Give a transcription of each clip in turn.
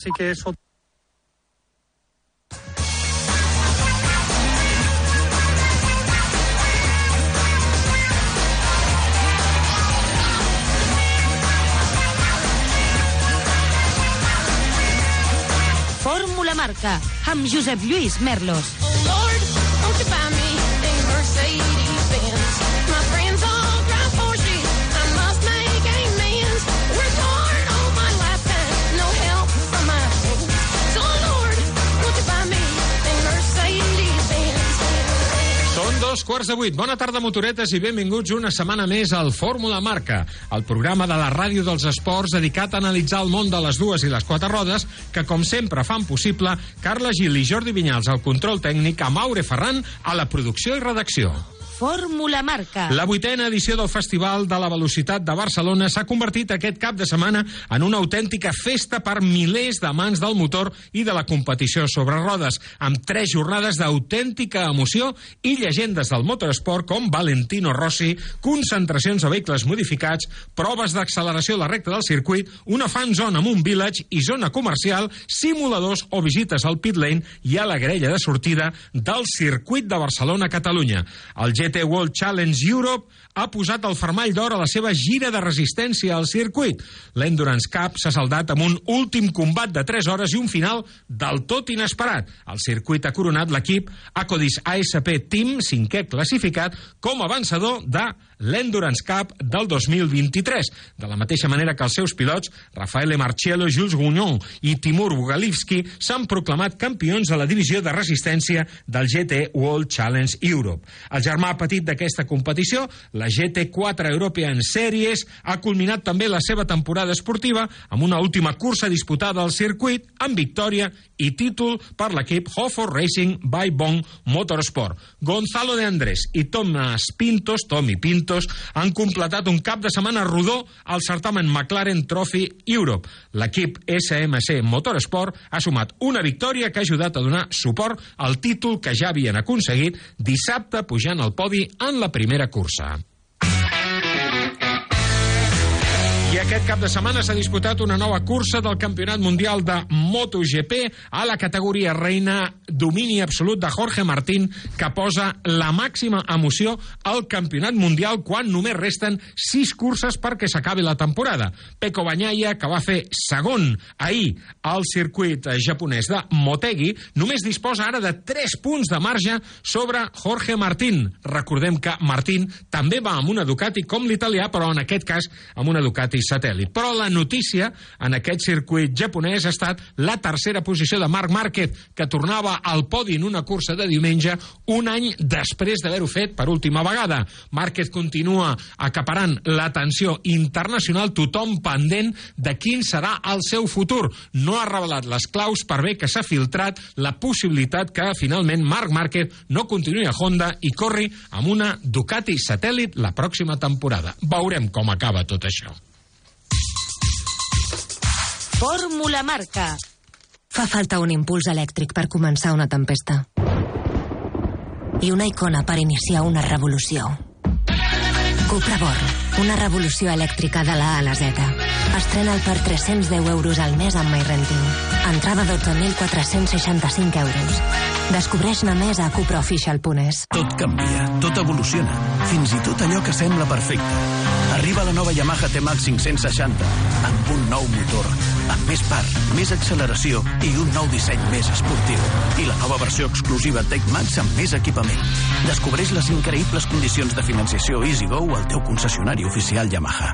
Así que eso Fórmula Marca, amb Josep Lluís Merlos. Lord, dos quarts de vuit. Bona tarda, motoretes, i benvinguts una setmana més al Fórmula Marca, el programa de la ràdio dels esports dedicat a analitzar el món de les dues i les quatre rodes, que, com sempre, fan possible Carla Gil i Jordi Vinyals al control tècnic, a Maure Ferran a la producció i redacció. Fórmula Marca. La vuitena edició del Festival de la Velocitat de Barcelona s'ha convertit aquest cap de setmana en una autèntica festa per milers d'amants del motor i de la competició sobre rodes, amb tres jornades d'autèntica emoció i llegendes del motorsport com Valentino Rossi, concentracions de vehicles modificats, proves d'acceleració a la recta del circuit, una fan zone amb un village i zona comercial, simuladors o visites al pit lane i a la grella de sortida del circuit de Barcelona-Catalunya. El GT World Challenge Europe ha posat el fermall d'or a la seva gira de resistència al circuit. L'Endurance Cup s'ha saldat amb un últim combat de 3 hores i un final del tot inesperat. El circuit ha coronat l'equip Acodis ASP Team, cinquè classificat, com a vencedor de l'Endurance Cup del 2023. De la mateixa manera que els seus pilots, Rafaele Marcello, Jules Gugnon i Timur Bugalivski, s'han proclamat campions de la divisió de resistència del GT World Challenge Europe. El germà petit d'aquesta competició, la GT4 European Series, ha culminat també la seva temporada esportiva amb una última cursa disputada al circuit amb victòria i títol per l'equip Hofor Racing by Bong Motorsport. Gonzalo de Andrés i Thomas Pintos, Tommy Pintos, han completat un cap de setmana rodó al certamen McLaren Trophy Europe. L'equip SMC Motorsport ha sumat una victòria que ha ajudat a donar suport al títol que ja havien aconseguit dissabte pujant al podi en la primera cursa. I aquest cap de setmana s'ha disputat una nova cursa del Campionat Mundial de MotoGP a la categoria reina domini absolut de Jorge Martín, que posa la màxima emoció al Campionat Mundial quan només resten sis curses perquè s'acabi la temporada. Peko Bagnaia, que va fer segon ahir al circuit japonès de Motegi, només disposa ara de 3 punts de marge sobre Jorge Martín. Recordem que Martín també va amb una Ducati com l'italià, però en aquest cas amb una Ducati satèl·lit. Però la notícia en aquest circuit japonès ha estat la tercera posició de Marc Márquez, que tornava al podi en una cursa de diumenge un any després d'haver-ho fet per última vegada. Márquez continua acaparant l'atenció internacional, tothom pendent de quin serà el seu futur. No ha revelat les claus per bé que s'ha filtrat la possibilitat que finalment Marc Márquez no continuï a Honda i corri amb una Ducati satèl·lit la pròxima temporada. Veurem com acaba tot això. Fórmula Marca. Fa falta un impuls elèctric per començar una tempesta. I una icona per iniciar una revolució. Cupra Born, una revolució elèctrica de la A a la Z. Estrena'l per 310 euros al mes amb MyRenting. Entrada 12.465 euros. Descobreix-ne més a cupraofficial.es. Tot canvia, tot evoluciona, fins i tot allò que sembla perfecte. Arriba la nova Yamaha T-Max 560, amb un nou motor, amb més part, més acceleració i un nou disseny més esportiu. I la nova versió exclusiva Tech Max amb més equipament. Descobreix les increïbles condicions de financiació EasyGo al teu concessionari oficial Yamaha.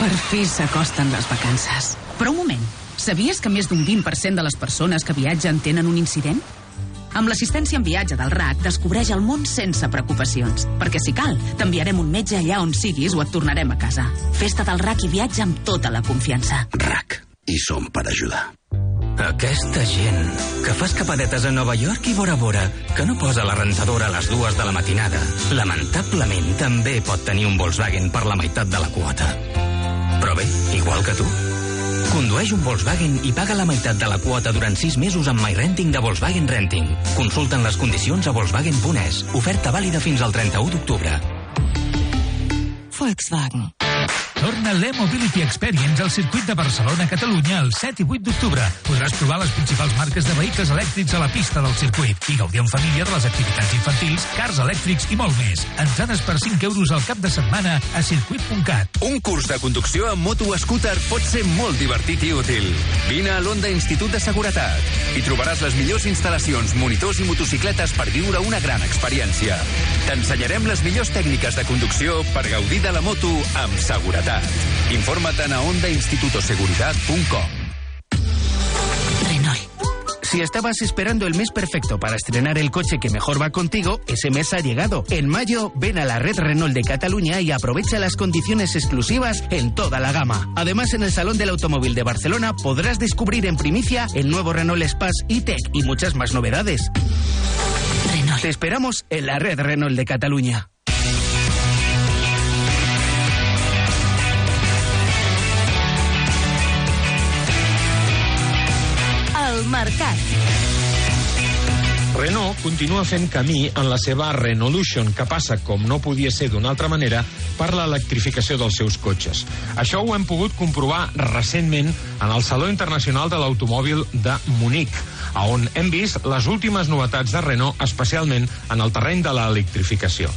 Per fi s'acosten les vacances. Però un moment, sabies que més d'un 20% de les persones que viatgen tenen un incident? Amb l'assistència en viatge del RAC descobreix el món sense preocupacions. Perquè si cal, t'enviarem un metge allà on siguis o et tornarem a casa. Festa del RAC i viatja amb tota la confiança. RAC. I som per ajudar. Aquesta gent que fa escapadetes a Nova York i Bora Bora, que no posa la rentadora a les dues de la matinada, lamentablement també pot tenir un Volkswagen per la meitat de la quota. Però bé, igual que tu. Condueix un Volkswagen i paga la meitat de la quota durant 6 mesos amb MyRenting de Volkswagen Renting. Consulten les condicions a Volkswagen.es. Oferta vàlida fins al 31 d'octubre. Volkswagen. Torna l'e-Mobility Experience al circuit de Barcelona-Catalunya el 7 i 8 d'octubre. Podràs provar les principals marques de vehicles elèctrics a la pista del circuit i gaudir en família de les activitats infantils, cars elèctrics i molt més. Entrades per 5 euros al cap de setmana a circuit.cat. Un curs de conducció amb moto scooter pot ser molt divertit i útil. Vine a l'Onda Institut de Seguretat. Hi trobaràs les millors instal·lacions, monitors i motocicletes per viure una gran experiència. T'ensenyarem les millors tècniques de conducció per gaudir de la moto amb seguretat. Informa't a ondainstitutoseguridad.com Si estabas esperando el mes perfecto para estrenar el coche que mejor va contigo, ese mes ha llegado. En mayo, ven a la red Renault de Cataluña y aprovecha las condiciones exclusivas en toda la gama. Además, en el Salón del Automóvil de Barcelona podrás descubrir en primicia el nuevo Renault Espace e-Tech y muchas más novedades. Te esperamos en la red Renault de Cataluña. Continua fent camí en la seva Renaulution, que passa, com no podia ser d'una altra manera, per l'electrificació dels seus cotxes. Això ho hem pogut comprovar recentment en el Saló Internacional de l'Automòbil de Munic, a on hem vist les últimes novetats de Renault, especialment en el terreny de l'electrificació.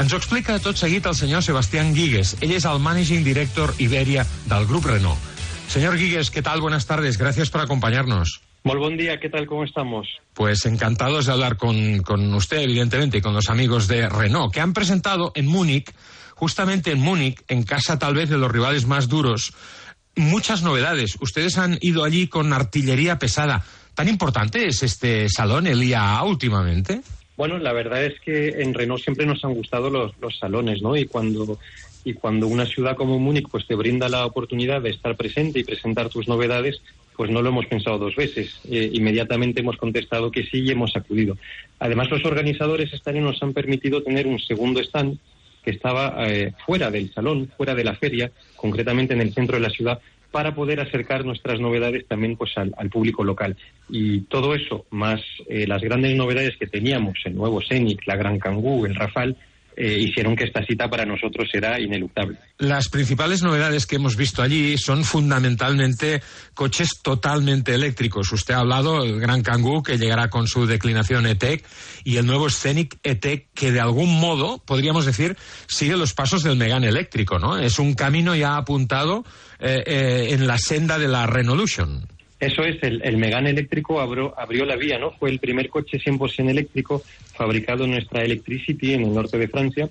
Ens ho explica tot seguit el senyor Sebastián Guigues. Ell es el Managing Director Iberia del Grup Renault. Señor Guigues, ¿qué tal? Buenas tardes. Gracias por acompañarnos. Muy buen día, ¿qué tal? ¿Cómo estamos? Pues encantados de hablar con, con usted, evidentemente, y con los amigos de Renault, que han presentado en Múnich, justamente en Múnich, en casa tal vez de los rivales más duros, muchas novedades. Ustedes han ido allí con artillería pesada. ¿Tan importante es este salón, el IAA, últimamente? Bueno, la verdad es que en Renault siempre nos han gustado los, los salones, ¿no? Y cuando, y cuando una ciudad como Múnich pues te brinda la oportunidad de estar presente y presentar tus novedades, pues no lo hemos pensado dos veces. Eh, inmediatamente hemos contestado que sí y hemos acudido. Además, los organizadores este nos han permitido tener un segundo stand que estaba eh, fuera del salón, fuera de la feria, concretamente en el centro de la ciudad, para poder acercar nuestras novedades también pues al, público local. Y todo eso, más eh, las grandes novedades que teníamos, el nuevo Scenic, la Gran Kangoo, el Rafale, eh, hicieron que esta cita para nosotros era ineluctable. Las principales novedades que hemos visto allí son fundamentalmente coches totalmente eléctricos. Usted ha hablado del Gran Kangoo, que llegará con su declinación E-Tech, y el nuevo Scenic E-Tech, que de algún modo, podríamos decir, sigue los pasos del Megane eléctrico, ¿no? Es un camino ya apuntado eh, eh, en la senda de la Renaulution. Eso es, el, el Megane eléctrico abrió, abrió la vía, ¿no? Fue el primer coche 100% eléctrico fabricado en nuestra Electricity en el norte de Francia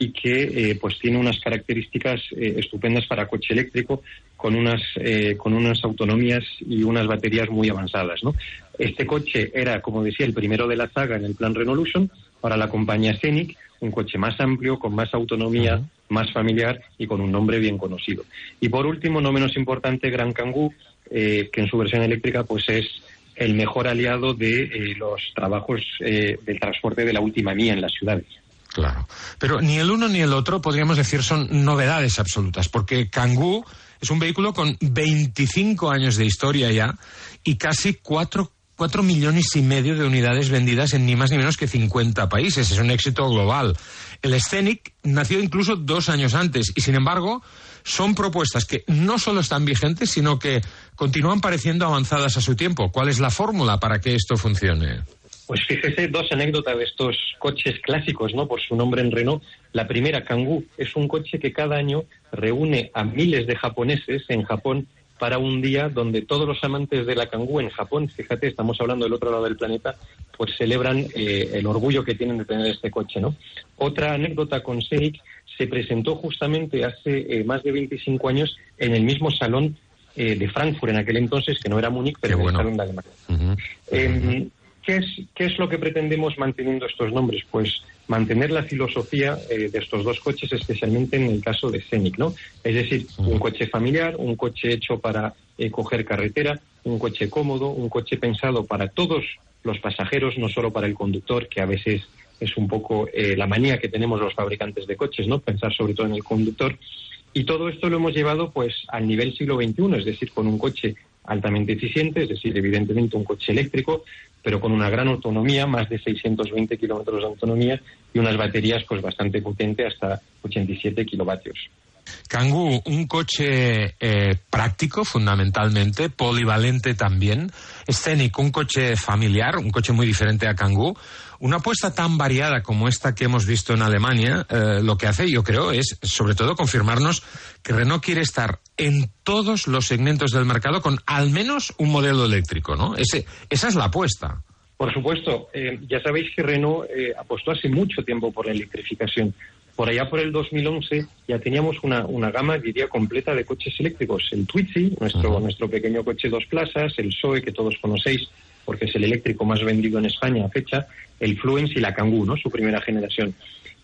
y que eh, pues tiene unas características eh, estupendas para coche eléctrico con unas eh, con unas autonomías y unas baterías muy avanzadas ¿no? este coche era como decía el primero de la saga en el plan Renaulution para la compañía Scenic un coche más amplio con más autonomía más familiar y con un nombre bien conocido y por último no menos importante Gran Kangoo eh, que en su versión eléctrica pues es el mejor aliado de eh, los trabajos eh, del transporte de la última mía en las ciudades. Claro. Pero ni el uno ni el otro, podríamos decir, son novedades absolutas, porque Kangoo es un vehículo con 25 años de historia ya y casi 4, 4 millones y medio de unidades vendidas en ni más ni menos que 50 países. Es un éxito global. El Scenic nació incluso dos años antes y, sin embargo, son propuestas que no solo están vigentes, sino que continúan pareciendo avanzadas a su tiempo. ¿Cuál es la fórmula para que esto funcione? Pues fíjese dos anécdotas de estos coches clásicos, ¿no? Por su nombre en Renault. La primera, Kangoo, es un coche que cada año reúne a miles de japoneses en Japón para un día donde todos los amantes de la Kangoo en Japón, fíjate, estamos hablando del otro lado del planeta, pues celebran eh, el orgullo que tienen de tener este coche, ¿no? Otra anécdota con Scenic se presentó justamente hace eh, más de 25 años en el mismo salón eh, de Frankfurt en aquel entonces, que no era Múnich, pero Qué el bueno. salón de Alemania. Eh, ¿qué, es, ¿Qué es lo que pretendemos manteniendo estos nombres? Pues mantener la filosofía eh, de estos dos coches, especialmente en el caso de Scenic, ¿no? Es decir, un coche familiar, un coche hecho para eh, coger carretera, un coche cómodo, un coche pensado para todos los pasajeros, no solo para el conductor, que a veces es un poco eh, la manía que tenemos los fabricantes de coches, ¿no? Pensar sobre todo en el conductor. Y todo esto lo hemos llevado pues al nivel siglo XXI, es decir, con un coche altamente eficiente, es decir, evidentemente un coche eléctrico, pero con una gran autonomía, más de 620 kilómetros de autonomía y unas baterías pues bastante potentes, hasta 87 kilovatios. Kangoo, un coche eh, práctico fundamentalmente, polivalente también, escénico, un coche familiar, un coche muy diferente a Kangoo. Una apuesta tan variada como esta que hemos visto en Alemania, eh, lo que hace, yo creo, es sobre todo confirmarnos que Renault quiere estar en todos los segmentos del mercado con al menos un modelo eléctrico, ¿no? Ese, esa es la apuesta. Por supuesto, eh, ya sabéis que Renault eh, apostó hace mucho tiempo por la electrificación. Por allá por el 2011 ya teníamos una, una gama, diría, completa de coches eléctricos. El Twizy, nuestro, nuestro pequeño coche dos plazas, el Zoe, que todos conocéis, porque es el eléctrico más vendido en España a fecha, el Fluence y la Kangoo, ¿no? su primera generación.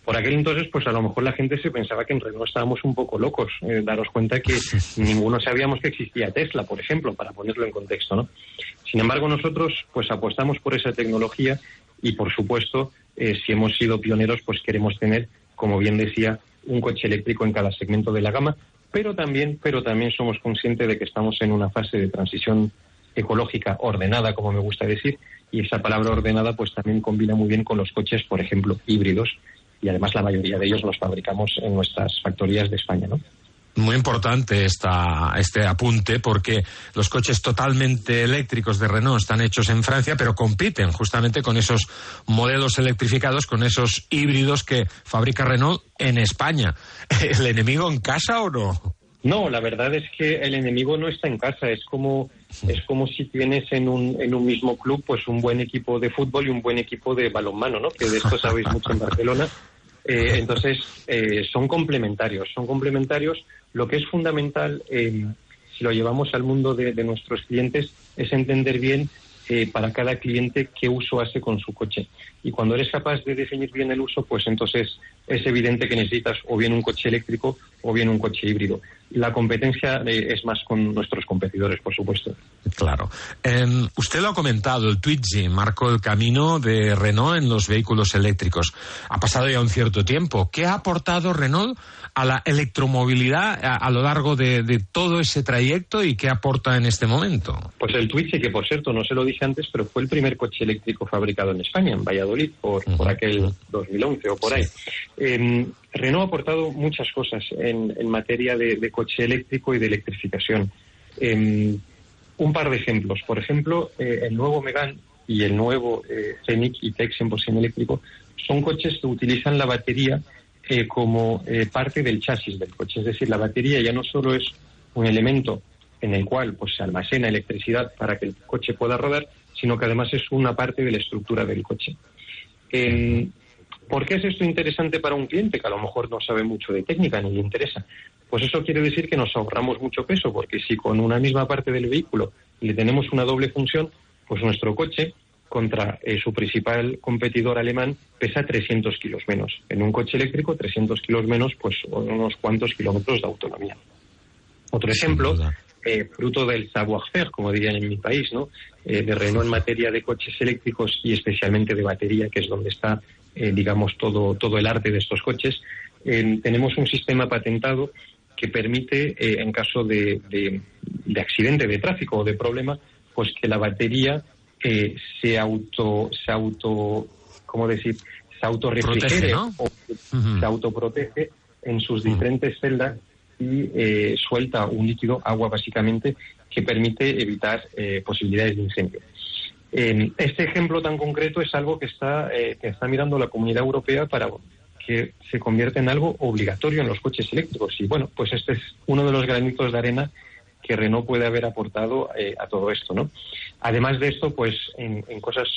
Por aquel entonces, pues a lo mejor la gente se pensaba que en Renault estábamos un poco locos. Eh, daros cuenta que ninguno sabíamos que existía Tesla, por ejemplo, para ponerlo en contexto, ¿no? Sin embargo, nosotros pues apostamos por esa tecnología y, por supuesto, eh, si hemos sido pioneros, pues queremos tener, como bien decía, un coche eléctrico en cada segmento de la gama, pero también, pero también somos conscientes de que estamos en una fase de transición ecológica ordenada, como me gusta decir, y esa palabra ordenada pues también combina muy bien con los coches, por ejemplo, híbridos, y además la mayoría de ellos los fabricamos en nuestras factorías de España, ¿no? Muy importante esta, este apunte porque los coches totalmente eléctricos de Renault están hechos en Francia, pero compiten justamente con esos modelos electrificados, con esos híbridos que fabrica Renault en España. ¿El enemigo en casa o no? No, la verdad es que el enemigo no está en casa. Es como es como si tienes en un, en un mismo club pues un buen equipo de fútbol y un buen equipo de balonmano, ¿no? Que de esto sabéis mucho en Barcelona. Eh, entonces eh, son complementarios, son complementarios. Lo que es fundamental eh, si lo llevamos al mundo de, de nuestros clientes es entender bien eh, para cada cliente qué uso hace con su coche. Y cuando eres capaz de definir bien el uso, pues entonces es evidente que necesitas o bien un coche eléctrico o bien un coche híbrido. La competencia eh, es más con nuestros competidores, por supuesto. Claro. Eh, usted lo ha comentado, el Twizy marcó el camino de Renault en los vehículos eléctricos. Ha pasado ya un cierto tiempo. ¿Qué ha aportado Renault a la electromovilidad a, a lo largo de, de, todo ese trayecto y qué aporta en este momento? Pues el Twizy, que por cierto no se lo dije antes, pero fue el primer coche eléctrico fabricado en España, en Valladolid, por, uh -huh. por aquel 2011 o por ahí. Eh, Renault ha aportado muchas cosas en, en materia de, de, coche eléctrico y de electrificación. Eh, un par de ejemplos. Por ejemplo, eh, el nuevo Megane y el nuevo eh, Scenic y Tech 100% eléctrico son coches que utilizan la batería eh, como parte del chasis del coche. Es decir, la batería ya no solo es un elemento en el cual pues, se almacena electricidad para que el coche pueda rodar, sino que además es una parte de la estructura del coche. Eh, ¿Por qué es esto interesante para un cliente que a lo mejor no sabe mucho de técnica ni le interesa? Pues eso quiere decir que nos ahorramos mucho peso, porque si con una misma parte del vehículo le tenemos una doble función, pues nuestro coche contra eh, su principal competidor alemán pesa 300 kilos menos. En un coche eléctrico, 300 kilos menos, pues unos cuantos kilómetros de autonomía. Otro ejemplo, eh, fruto del savoir-faire, como dirían en mi país, ¿no? Eh, de Renault en materia de coches eléctricos y especialmente de batería, que es donde está, eh, digamos, todo, todo el arte de estos coches. tenemos un sistema patentado que permite, en caso de, de, de, accidente de tráfico o de problema, pues que la batería se auto, se auto, ¿cómo decir? Se autorrefrigere ¿no? o uh -huh. se autoprotege en sus diferentes uh -huh. celdas y eh, suelta un líquido, agua básicamente, que permite evitar eh, posibilidades de incendio. Eh, este ejemplo tan concreto es algo que está, que está mirando la comunidad europea para que se convierta en algo obligatorio en los coches eléctricos. Y bueno, pues este es uno de los granitos de arena que Renault puede haber aportado a todo esto, ¿no? Además de esto, pues en cosas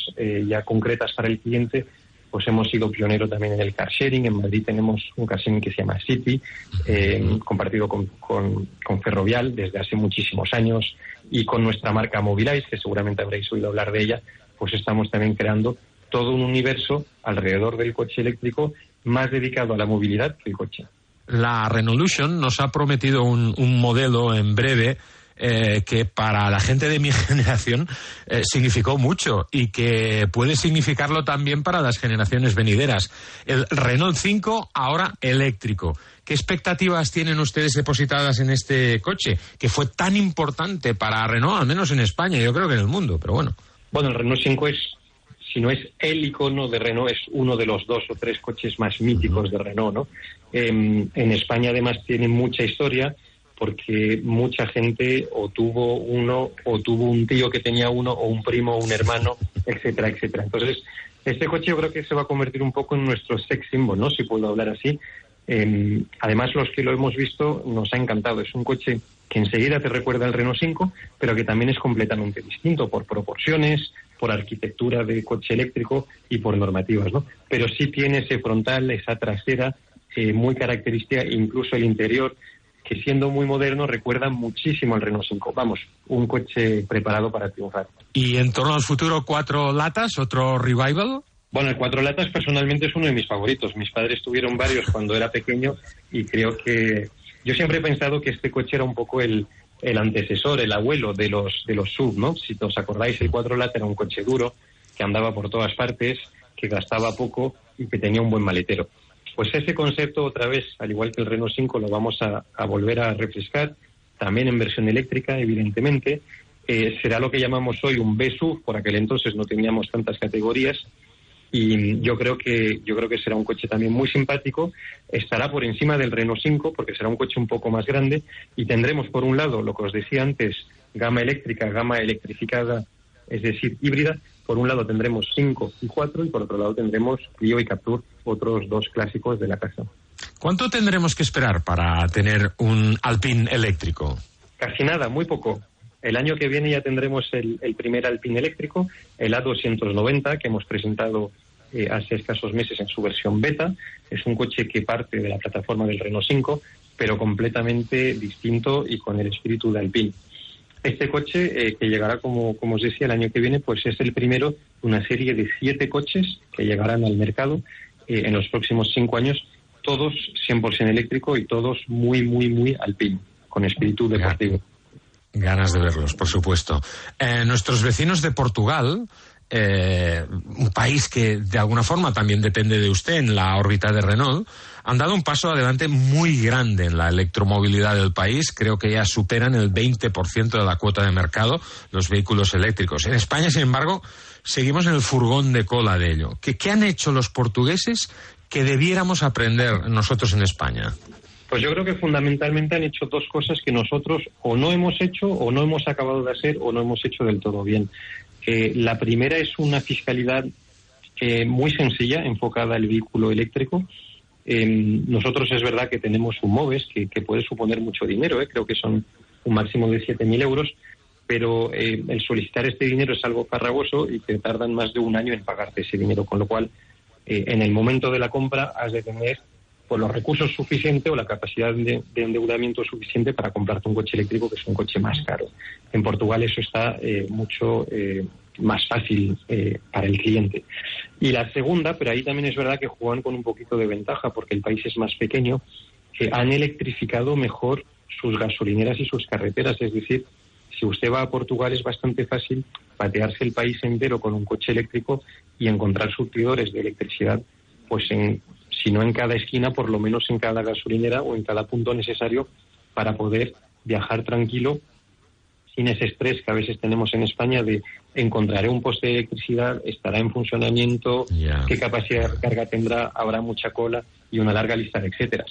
ya concretas para el cliente, pues hemos sido pionero también en el car sharing. En Madrid tenemos un car sharing que se llama City, eh, compartido con, con, con, Ferrovial desde hace muchísimos años y con nuestra marca Mobilize, que seguramente habréis oído hablar de ella, pues estamos también creando todo un universo alrededor del coche eléctrico más dedicado a la movilidad que el coche. La Renolution nos ha prometido un, un modelo en breve eh, que para la gente de mi generación eh, significó mucho y que puede significarlo también para las generaciones venideras. El Renault 5 ahora eléctrico. ¿Qué expectativas tienen ustedes depositadas en este coche que fue tan importante para Renault, al menos en España, yo creo que en el mundo, pero bueno? Bueno, el Renault 5 es si no es el icono de Renault, es uno de los dos o tres coches más míticos de Renault, ¿no? Em, en España además tiene mucha historia porque mucha gente o tuvo uno o tuvo un tío que tenía uno o un primo o un hermano, etcétera, etcétera. Entonces, este coche yo creo que se va a convertir un poco en nuestro sex symbol, ¿no? Si puedo hablar así. Eh, además, los que lo hemos visto nos ha encantado. Es un coche que enseguida te recuerda al Renault 5, pero que también es completamente distinto por proporciones, por arquitectura de coche eléctrico y por normativas, ¿no? Pero sí tiene ese frontal, esa trasera eh, muy característica, incluso el interior, que siendo muy moderno recuerda muchísimo al Renault 5. Vamos, un coche preparado para triunfar. Y en torno al futuro, cuatro latas, otro revival. Bueno, el cuatro latas personalmente es uno de mis favoritos. Mis padres tuvieron varios cuando era pequeño y creo que yo siempre he pensado que este coche era un poco el, el antecesor, el abuelo de los de los sub, ¿no? Si os acordáis, el cuatro latas era un coche duro que andaba por todas partes, que gastaba poco y que tenía un buen maletero. Pues ese concepto otra vez, al igual que el Renault 5, lo vamos a, volver a refrescar, también en versión eléctrica, evidentemente. Eh, será lo que llamamos hoy un B-SUV, por aquel entonces no teníamos tantas categorías, y yo creo que yo creo que será un coche también muy simpático estará por encima del Renault 5 porque será un coche un poco más grande y tendremos por un lado lo que os decía antes gama eléctrica gama electrificada es decir híbrida por un lado tendremos 5 y 4 y por otro lado tendremos Clio y Captur otros dos clásicos de la casa ¿Cuánto tendremos que esperar para tener un Alpine eléctrico? Casi nada, muy poco. El año que viene ya tendremos el, el primer Alpine eléctrico, el A290, que hemos presentado eh, hace escasos meses en su versión beta. Es un coche que parte de la plataforma del Renault 5, pero completamente distinto y con el espíritu de Alpine. Este coche, eh, que llegará, como, como os decía, el año que viene, pues es el primero de una serie de siete coches que llegarán al mercado eh, en los próximos cinco años, todos 100% eléctrico y todos muy, muy, muy Alpine, con espíritu deportivo. Ganas de verlos, por supuesto. Eh, nuestros vecinos de Portugal, eh, un país que de alguna forma también depende de usted en la órbita de Renault, han dado un paso adelante muy grande en la electromovilidad del país. Creo que ya superan el 20% de la cuota de mercado los vehículos eléctricos. En España, sin embargo, seguimos en el furgón de cola de ello. ¿Qué, qué han hecho los portugueses que debiéramos aprender nosotros en España? Pues yo creo que fundamentalmente han hecho dos cosas que nosotros o no hemos hecho o no hemos acabado de hacer o no hemos hecho del todo bien. Eh, la primera es una fiscalidad eh, muy sencilla, enfocada al vehículo eléctrico. Eh, nosotros es verdad que tenemos un MOVES que, puede suponer mucho dinero, creo que son un máximo de 7.000 euros, pero el solicitar este dinero es algo farragoso y que tardan más de un año en pagarte ese dinero, con lo cual en el momento de la compra has de tener pues, los recursos suficientes o la capacidad de, de, endeudamiento suficiente para comprarte un coche eléctrico que es un coche más caro. En Portugal eso está eh, mucho eh, más fácil eh, para el cliente. Y la segunda, pero ahí también es verdad que juegan con un poquito de ventaja porque el país es más pequeño, han electrificado mejor sus gasolineras y sus carreteras. Es decir, si usted va a Portugal es bastante fácil patearse el país entero con un coche eléctrico y encontrar surtidores de electricidad pues en si no en cada esquina, por lo menos en cada gasolinera o en cada punto necesario para poder viajar tranquilo sin ese estrés que a veces tenemos en España de encontraré un poste de electricidad, estará en funcionamiento, Yeah. qué capacidad de carga tendrá, habrá mucha cola y una larga lista de etcétera.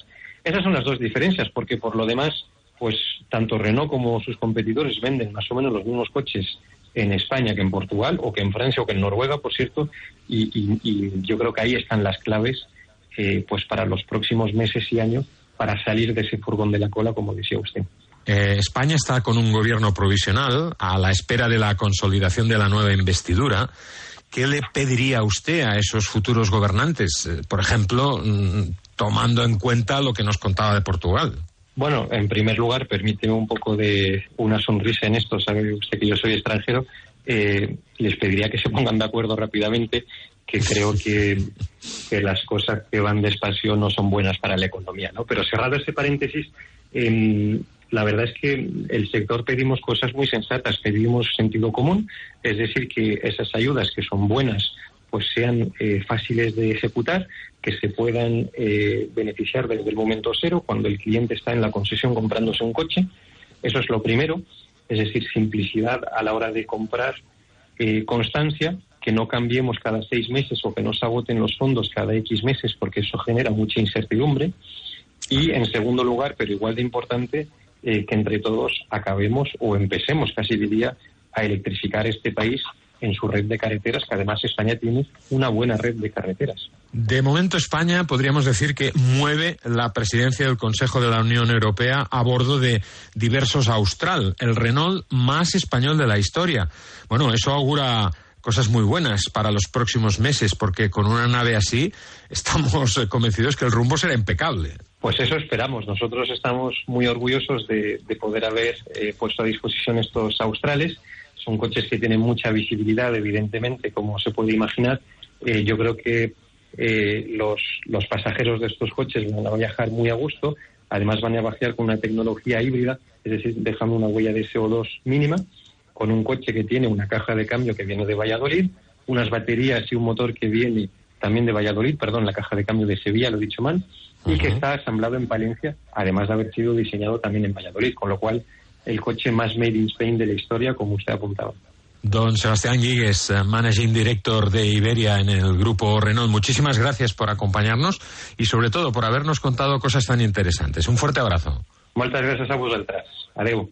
Esas son las dos diferencias, porque por lo demás, pues tanto Renault como sus competidores venden más o menos los mismos coches en España que en Portugal, o que en Francia, o que en Noruega, por cierto, y, y- y yo creo que ahí están las claves eh, pues para los próximos meses y años para salir de ese furgón de la cola, como decía usted. Eh, España está con un gobierno provisional a la espera de la consolidación de la nueva investidura. ¿Qué le pediría usted a esos futuros gobernantes? Eh, por ejemplo, mm, tomando en cuenta lo que nos contaba de Portugal. Bueno, en primer lugar, permíteme un poco de una sonrisa en esto. Sabe usted que yo soy extranjero. Eh, les pediría que se pongan de acuerdo rápidamente, que creo que, que las cosas que van despacio no son buenas para la economía. ¿no? Pero cerrado ese paréntesis, em, la verdad es que el sector pedimos cosas muy sensatas, pedimos sentido común, es decir, que esas ayudas que son buenas pues sean eh, fáciles de ejecutar, que se puedan eh, beneficiar desde el momento cero, cuando el cliente está en la concesión comprándose un coche. Eso es lo primero, es decir, simplicidad a la hora de comprar, eh, constancia, que no cambiemos cada seis meses o que no se agoten los fondos cada X meses, porque eso genera mucha incertidumbre. Y en segundo lugar, pero igual de importante, eh, que entre todos acabemos o empecemos, casi diría, a electrificar este país en su red de carreteras, que además España tiene una buena red de carreteras. De momento España podríamos decir que mueve la presidencia del Consejo de la Unión Europea a bordo de diversos Austral, el Renault más español de la historia. Bueno, eso augura cosas muy buenas para los próximos meses, porque con una nave así estamos eh, convencidos que el rumbo será impecable. Pues eso esperamos. Nosotros estamos muy orgullosos de, de poder haber eh, puesto a disposición estos australes. Son coches que tienen mucha visibilidad, evidentemente, como se puede imaginar. Eh, yo creo que eh, los, los pasajeros de estos coches van a viajar muy a gusto. Además, van a viajar con una tecnología híbrida, es decir, dejando una huella de CO2 mínima, con un coche que tiene una caja de cambio que viene de Valladolid, unas baterías y un motor que viene también de Valladolid, perdón, la caja de cambio de Sevilla, lo he dicho mal, y que está asamblado en Palencia, además de haber sido diseñado también en Valladolid, con lo cual el coche más made in Spain de la historia, como usted apuntaba. Don Sebastián Guigues, eh, Managing Director de Iberia en el grupo Renault, muchísimas gracias por acompañarnos y sobre todo por habernos contado cosas tan interesantes. Un fuerte abrazo. Moltes gràcies a vosaltres. Adeu.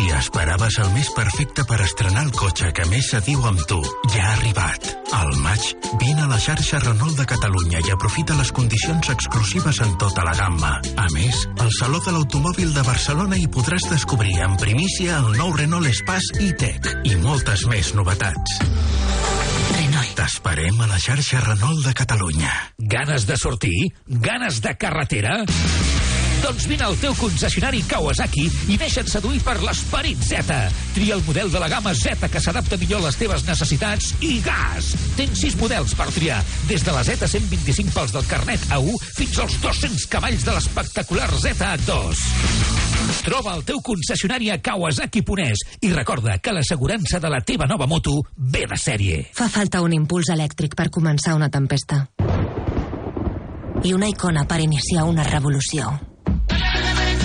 Si esperaves el mes perfecte per estrenar el cotxe que més se diu amb tu, ja ha arribat. Al maig, vine a la xarxa Renault de Catalunya i aprofita les condicions exclusives en tota la gamma. A més, al Saló de l'Automòbil de Barcelona hi podràs descobrir en primícia el nou Renault Espace e-Tech i moltes més novetats. Renault. T'esperem a la xarxa Renault de Catalunya. Ganes de sortir? Ganes de carretera? Doncs vine al teu concessionari Kawasaki i deixa't seduir per l'esperit Z. Tria el model de la gamma Z que s'adapta millor a les teves necessitats i gas! Tens sis models per triar, des de la Z125 pels del carnet A1 fins als 200 cavalls de l'espectacular Z2. Troba el teu concessionari a Kawasaki Ponès i recorda que l'assegurança de la teva nova moto ve de sèrie. Fa falta un impuls elèctric per començar una tempesta. I una icona per iniciar una revolució.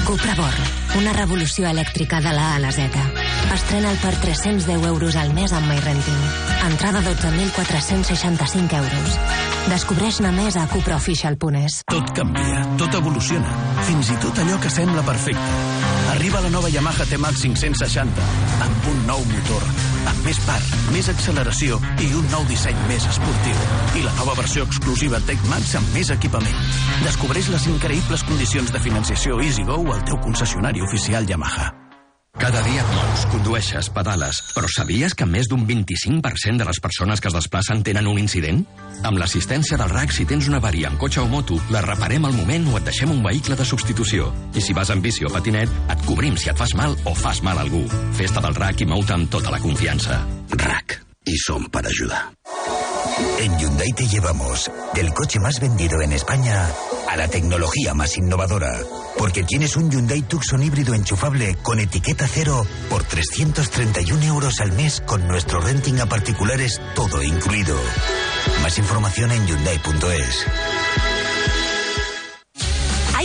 Cupra Born, una revolució elèctrica de la A a la Z. Estrena'l per 310 euros al mes amb MyRenting. Entrada 12.465 euros. Descobreix-ne més a cupraofficial.es. Tot canvia, tot evoluciona, fins i tot allò que sembla perfecte. Arriba la nova Yamaha T-Max 560, amb un nou motor, amb més part, més acceleració i un nou disseny més esportiu. I la nova versió exclusiva Tech Max amb més equipament. Descobreix les increïbles condicions de financiació EasyGo al teu concessionari oficial Yamaha. Cada dia et mous, condueixes, pedales, però sabies que més d'un 25% de les persones que es desplacen tenen un incident? Amb l'assistència del RAC, si tens una avaria en cotxe o moto, la reparem al moment o et deixem un vehicle de substitució. I si vas en bici o patinet, et cobrim si et fas mal o fas mal a algú. Festa del RAC i mou amb tota la confiança. RAC. Y son para ayudar. En Hyundai te llevamos del coche más vendido en España la tecnología más innovadora. Porque tienes un Hyundai Tucson híbrido enchufable con etiqueta cero por 331 euros al mes con nuestro renting a particulares todo incluido. Más información en Hyundai.es.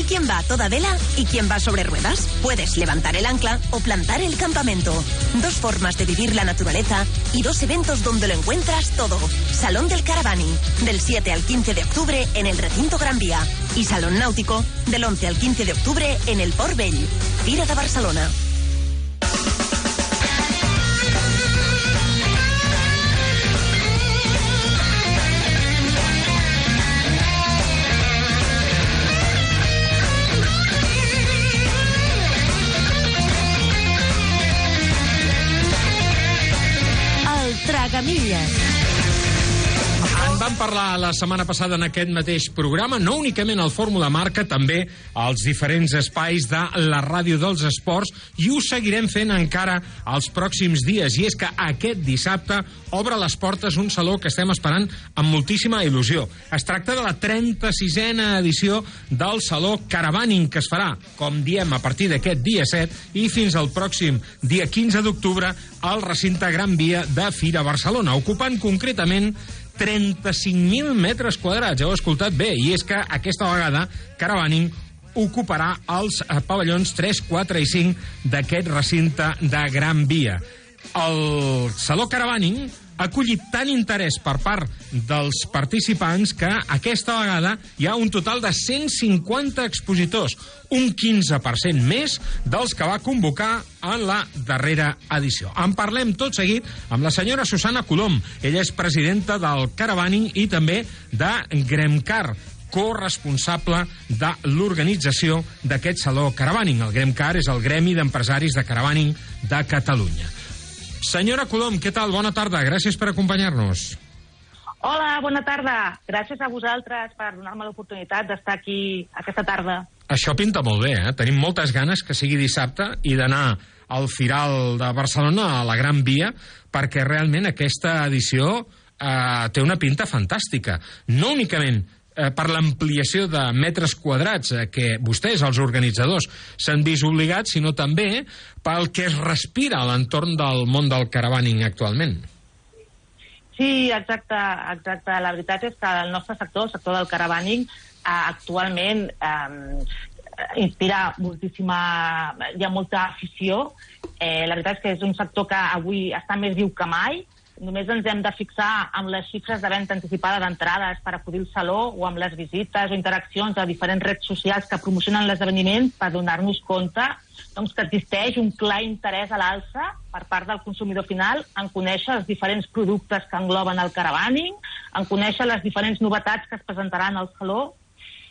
Hay quien va a toda vela y quien va sobre ruedas. Puedes levantar el ancla o plantar el campamento. Dos formas de vivir la naturaleza y dos eventos donde lo encuentras todo. Salón del Caravani, del 7 al 15 de octubre en el recinto Gran Vía. Y Salón Náutico, del 11 al 15 de octubre en el Port Vell. Fira de Barcelona. El Tragamilles. En vam parlar la setmana passada en aquest mateix programa, no únicament al Fórmula Marca, també als diferents espais de la ràdio dels esports, i ho seguirem fent encara els pròxims dies. I és que aquest dissabte obre les portes un saló que estem esperant amb moltíssima il·lusió. Es tracta de la 36a edició del Saló Caravaning, que es farà, com diem, a partir d'aquest dia 7 i fins al pròxim dia 15 d'octubre al recinte Gran Via de Fira Barcelona, ocupant concretament 35.000 metres quadrats. Heu escoltat bé, i és que aquesta vegada Caravaning ocuparà els eh, pavellons 3, 4 i 5 d'aquest recinte de Gran Via. el Saló Caravaning ha acollit tant interès per part dels participants que aquesta vegada hi ha un total de 150 expositors, un 15% més dels que va convocar en la darrera edició. En parlem tot seguit amb la senyora Susana Colom. Ella és presidenta del Caravaning i també de Gremcar, corresponsable de l'organització d'aquest Saló Caravaning. El Gremcar és el Gremi d'Empresaris de Caravaning de Catalunya. Senyora Colom, què tal? Bona tarda. Gràcies per acompanyar-nos. Hola, bona tarda. Gràcies a vosaltres per donar-me l'oportunitat d'estar aquí aquesta tarda. Això pinta molt bé, eh? Tenim moltes ganes que sigui dissabte i d'anar al Firal de Barcelona, a la Gran Via, perquè realment aquesta edició eh, té una pinta fantàstica. No únicament per l'ampliació de metres quadrats eh, que vostès, els organitzadors, s'han vist obligats, sinó també pel que es respira a l'entorn del món del caravaning actualment. Sí, exacte, exacte. La veritat és que el nostre sector, el sector del caravaning, eh, actualment eh, inspira moltíssima... Hi ha molta afició. Eh, la veritat és que és un sector que avui està més viu que mai. Només ens hem de fixar amb les xifres de venda anticipada d'entrades per acudir al saló o amb les visites o interaccions a diferents redes socials que promocionen l'esdeveniment per donar-nos compte doncs, que existeix un clar interès a l'alça per part del consumidor final en conèixer els diferents productes que engloben el caravaning, en conèixer les diferents novetats que es presentaran al saló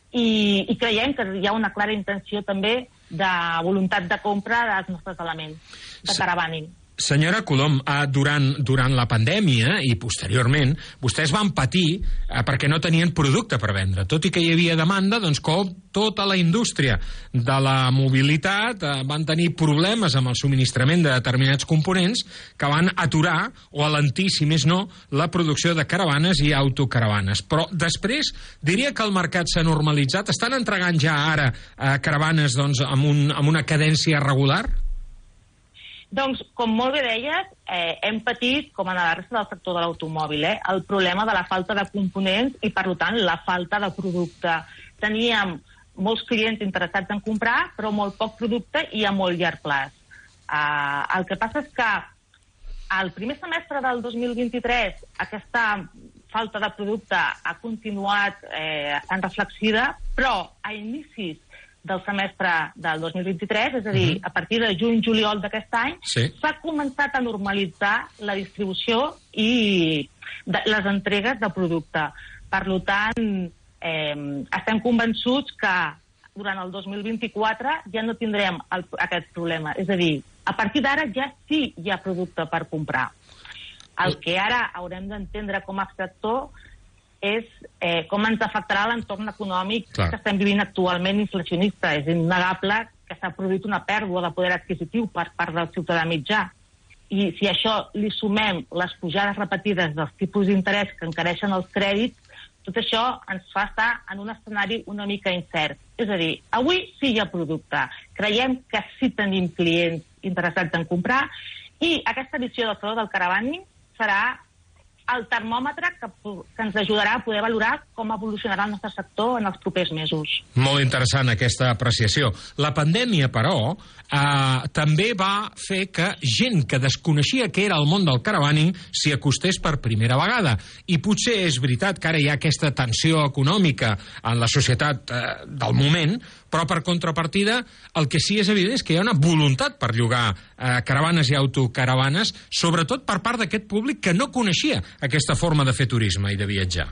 i, i creiem que hi ha una clara intenció també de voluntat de compra dels nostres elements de caravaning. Senyora Colom, eh, durant, durant la pandèmia i posteriorment, vostès van patir eh, perquè no tenien producte per vendre. Tot i que hi havia demanda, doncs com tota la indústria de la mobilitat eh, van tenir problemes amb el subministrament de determinats components que van aturar o alentir, si més no, la producció de caravanes i autocaravanes. Però després diria que el mercat s'ha normalitzat. Estan entregant ja ara eh, caravanes doncs, amb, un, amb una cadència regular? Doncs, com molt bé deies, eh, hem patit, com en la resta del sector de l'automòbil, eh, el problema de la falta de components i, per tant, la falta de producte. Teníem molts clients interessats en comprar, però molt poc producte i a molt llarg plaç. Uh, el que passa és que al primer semestre del 2023 aquesta falta de producte ha continuat eh, estant reflexiva, però a inicis del semestre del 2023, és a dir, uh -huh. a partir de juny-juliol d'aquest any, Sí. s'ha començat a normalitzar la distribució i de, les entregues de producte. Per tant, eh, estem convençuts que durant el 2024 ja no tindrem el, aquest problema. És a dir, a partir d'ara ja sí hi ha producte per comprar. El que ara haurem d'entendre com a sector és eh, com ens afectarà l'entorn econòmic Clar. que estem vivint actualment inflacionista. És innegable que s'ha produït una pèrdua de poder adquisitiu per part del ciutadà mitjà. I si això li sumem les pujades repetides dels tipus d'interès que encareixen els crèdits, tot això ens fa estar en un escenari una mica incert. És a dir, avui sí hi ha producte. Creiem que sí tenim clients interessats en comprar i aquesta edició del Saló del Caravaning serà el termòmetre que, que ens ajudarà a poder valorar com evolucionarà el nostre sector en els propers mesos. Molt interessant aquesta apreciació. La pandèmia, però, eh, també va fer que gent que desconeixia què era el món del caravaning s'hi acostés per primera vegada. I potser és veritat que ara hi ha aquesta tensió econòmica en la societat eh, del moment, però per contrapartida el que sí és evident és que hi ha una voluntat per llogar eh, caravanes i autocaravanes, sobretot per part d'aquest públic que no coneixia aquesta forma de fer turisme i de viatjar.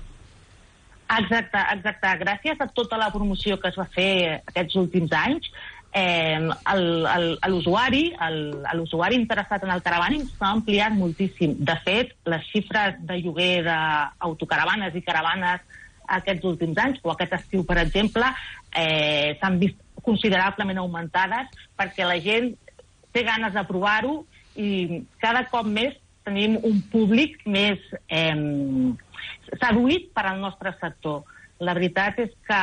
Exacte, exacte. Gràcies a tota la promoció que es va fer aquests últims anys, eh, l'usuari l'usuari interessat en el caravaning s'ha ampliat moltíssim. De fet, les xifres de lloguer d'autocaravanes i caravanes aquests últims anys, o aquest estiu, per exemple, eh, s'han vist considerablement augmentades perquè la gent té ganes de provar-ho i cada cop més tenim un públic més eh, seduït per al nostre sector. La veritat és que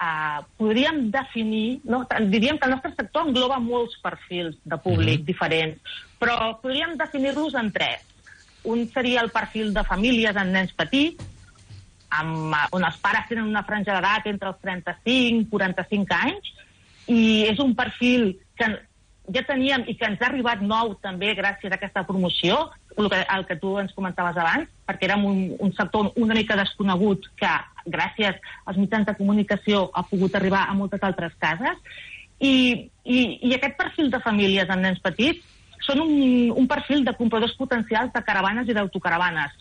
eh, podríem definir, no? diríem que el nostre sector engloba molts perfils de públic Mhm. diferents, però podríem definir-los en tres. Un seria el perfil de famílies amb nens petits, amb, eh, on els pares tenen una franja d'edat entre els 35 i 45 anys, i és un perfil que ja teníem i que ens ha arribat nou també gràcies a aquesta promoció, el que, el que tu ens comentaves abans, perquè érem un, un sector una mica desconegut que gràcies als mitjans de comunicació ha pogut arribar a moltes altres cases. I, i, i aquest perfil de famílies amb nens petits són un, un perfil de compradors potencials de caravanes i d'autocaravanes,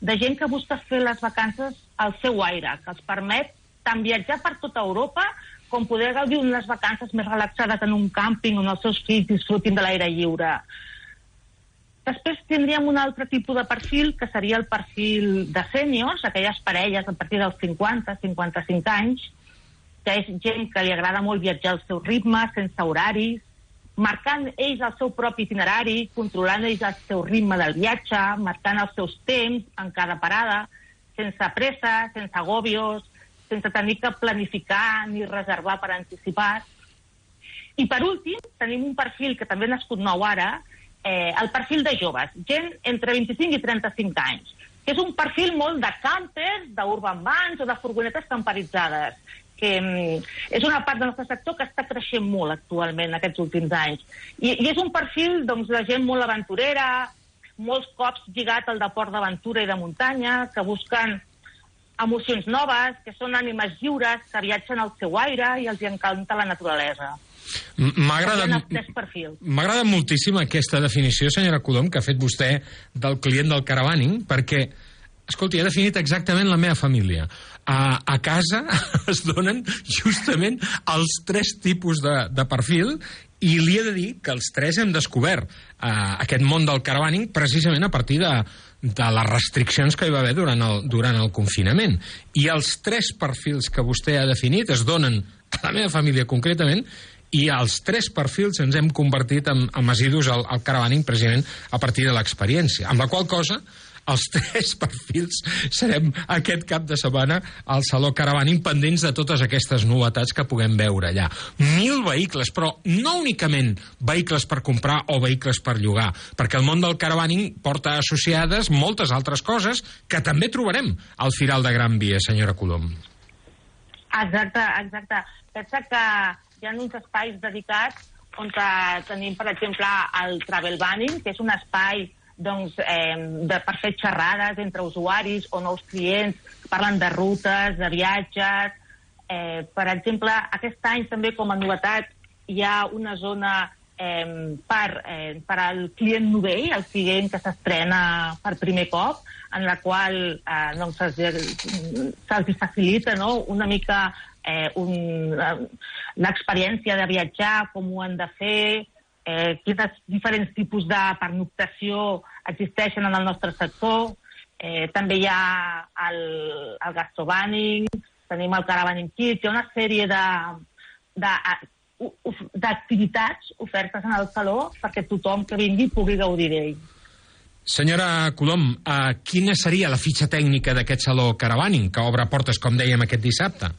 de gent que busca fer les vacances al seu aire, que els permet tant viatjar per tota Europa com poder gaudir unes vacances més relaxades en un càmping on els seus fills disfrutin de l'aire lliure. Després tindríem un altre tipus de perfil, que seria el perfil de sèniors, aquelles parelles a partir dels 50-55 anys, que és gent que li agrada molt viatjar al seu ritme, sense horaris, marcant ells el seu propi itinerari, controlant ells el seu ritme del viatge, marcant els seus temps en cada parada, sense pressa, sense agobios, sense tenir que planificar ni reservar per anticipat. I per últim, tenim un perfil que també ha nascut nou ara, eh, el perfil de joves, gent entre 25 i 35 anys, que és un perfil molt de campers, d'urban vans o de furgonetes camperitzades, que mm, és una part del nostre sector que està creixent molt actualment aquests últims anys. I, i és un perfil doncs, de gent molt aventurera, molts cops lligat al deport d'aventura i de muntanya, que busquen emocions noves, que són ànimes lliures, que viatgen al seu aire i els hi encanta la naturalesa. M'ha agradat moltíssim aquesta definició, senyora Colom, que ha fet vostè del client del caravaning, perquè, escolti, ha definit exactament la meva família. A, a casa es donen justament els tres tipus de, de perfil i li he de dir que els tres hem descobert eh, aquest món del caravaning precisament a partir de, de les restriccions que hi va haver durant el, durant el confinament. I els tres perfils que vostè ha definit es donen a la meva família concretament i els tres perfils ens hem convertit en, en assidus al, al caravaning precisament a partir de l'experiència. Amb la qual cosa, els tres perfils serem aquest cap de setmana al Saló Caravaning pendents de totes aquestes novetats que puguem veure allà. Mil vehicles, però no únicament vehicles per comprar o vehicles per llogar, perquè el món del caravaning porta associades moltes altres coses que també trobarem al Firal de Gran Via, senyora Colom. Exacte, exacte. Pensa que hi ha uns espais dedicats on tenim, per exemple, el Travel Banning, que és un espai doncs, eh, de, per fer xerrades entre usuaris o nous clients parlen de rutes, de viatges. Eh, per exemple, aquest any també com a novetat hi ha una zona eh, per, eh, per al client novell, el client que s'estrena per primer cop, en la qual eh, doncs, se'ls facilita no? una mica eh, un, eh, l'experiència de viatjar, com ho han de fer, eh, quins diferents tipus de pernoctació existeixen en el nostre sector. Eh, també hi ha el, el gastrovaning, tenim el caravaning kit, hi ha una sèrie de, de, d'activitats ofertes en el saló perquè tothom que vingui pugui gaudir d'ell. Senyora Colom, eh, quina seria la fitxa tècnica d'aquest Saló Caravaning, que obre portes, com dèiem, aquest dissabte?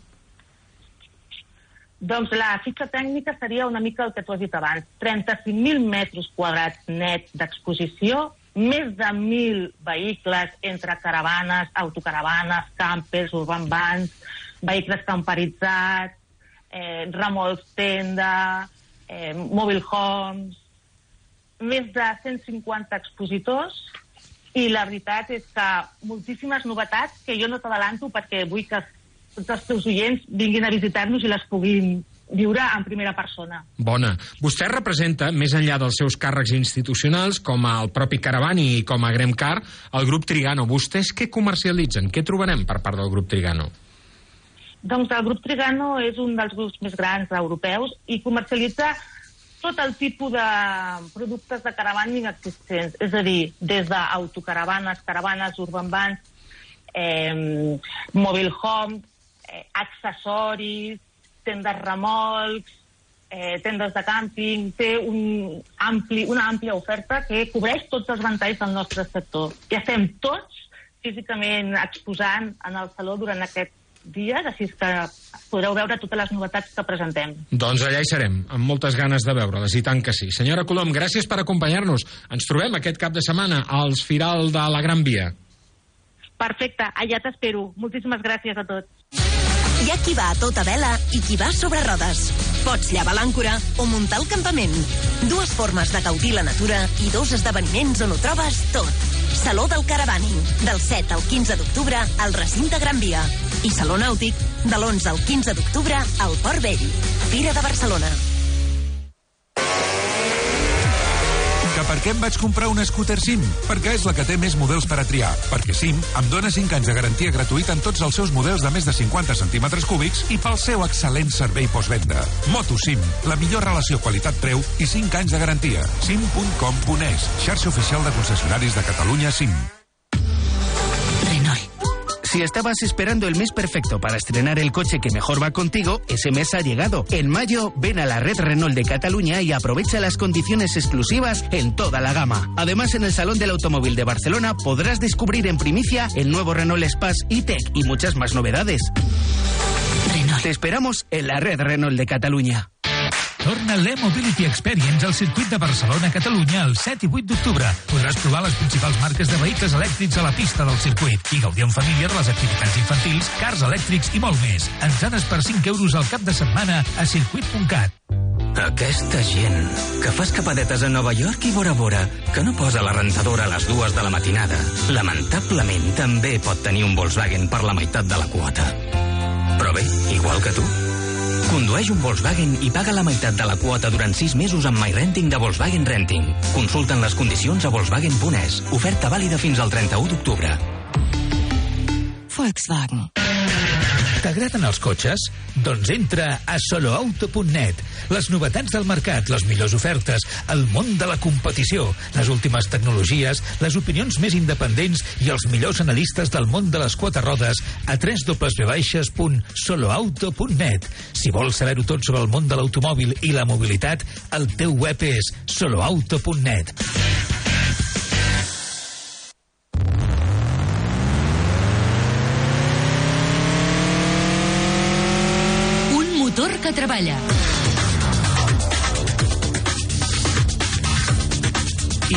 Doncs la fitxa tècnica seria una mica el que tu has dit abans. 35.000 metres quadrats net d'exposició, més de 1.000 vehicles entre caravanes, autocaravanes, campers, urban vans, vehicles camperitzats, eh, remolcs tenda, eh, mobile homes, més de 150 expositors i la veritat és que moltíssimes novetats que jo no t'adelanto perquè vull que tots els teus oients vinguin a visitar-nos i les puguin viure en primera persona. Bona. Vostè representa, més enllà dels seus càrrecs institucionals, com el propi Caravani i com a Gremcar, el grup Trigano. Vostès què comercialitzen? Què trobarem per part del grup Trigano? Doncs el grup Trigano és un dels grups més grans europeus i comercialitza tot el tipus de productes de caravaning existents, és a dir, des d'autocaravanes, caravanes, urban vans, eh, mobile home, eh, accessoris, tendes remolcs, eh, tendes de càmping, té un ampli, una àmplia oferta que cobreix tots els ventalls del nostre sector. I estem tots físicament exposant en el saló durant aquests dies, així que podreu veure totes les novetats que presentem. Doncs allà hi serem, amb moltes ganes de veure-les, i tant que sí. Senyora Colom, gràcies per acompanyar-nos. Ens trobem aquest cap de setmana als Firal de la Gran Via. Perfecte, allà t'espero. Moltíssimes gràcies a tots. Hi ha qui va a tota vela i qui va sobre rodes. Pots llevar l'àncora o muntar el campament. Dues formes de gaudir la natura i dos esdeveniments on ho trobes tot. Saló del Caravaning, del 7 al 15 d'octubre al recinte Gran Via. I Saló Nàutic, de l'11 al 15 d'octubre al Port Vell. Fira de Barcelona. Que per què em vaig comprar un scooter SIM? Perquè és la que té més models per a triar. Perquè SIM em dona 5 anys de garantia gratuïta en tots els seus models de més de 50 centímetres cúbics i pel seu excel·lent servei postvenda. Moto SIM, la millor relació qualitat-preu i 5 anys de garantia. sim.com.es, xarxa oficial de concessionaris de Catalunya SIM. Si estabas esperando el mes perfecto para estrenar el coche que mejor va contigo, ese mes ha llegado. En mayo, ven a la red Renault de Cataluña y aprovecha las condiciones exclusivas en toda la gama. Además, en el Salón del Automóvil de Barcelona podrás descubrir en primicia el nuevo Renault Espace e-Tech y muchas más novedades. Te esperamos en la red Renault de Cataluña. Torna l'e-Mobility Experience al circuit de Barcelona-Catalunya el 7 i 8 d'octubre. Podràs provar les principals marques de vehicles elèctrics a la pista del circuit i gaudir en família de les activitats infantils, cars elèctrics i molt més. Entrades per 5 euros al cap de setmana a circuit.cat. Aquesta gent que fa escapadetes a Nova York i Bora Bora, que no posa la rentadora a les dues de la matinada, lamentablement també pot tenir un Volkswagen per la meitat de la quota. Però bé, igual que tu. Condueix un Volkswagen i paga la meitat de la quota durant 6 mesos amb MyRenting de Volkswagen Renting. Consulten les condicions a Volkswagen.es. Oferta vàlida fins al 31 d'octubre. Volkswagen. T'agraden els cotxes? Doncs entra a soloauto.net. Les novetats del mercat, les millors ofertes, el món de la competició, les últimes tecnologies, les opinions més independents i els millors analistes del món de les quatre rodes a www.soloauto.net. Si vols saber-ho tot sobre el món de l'automòbil i la mobilitat, el teu web és soloauto.net. motor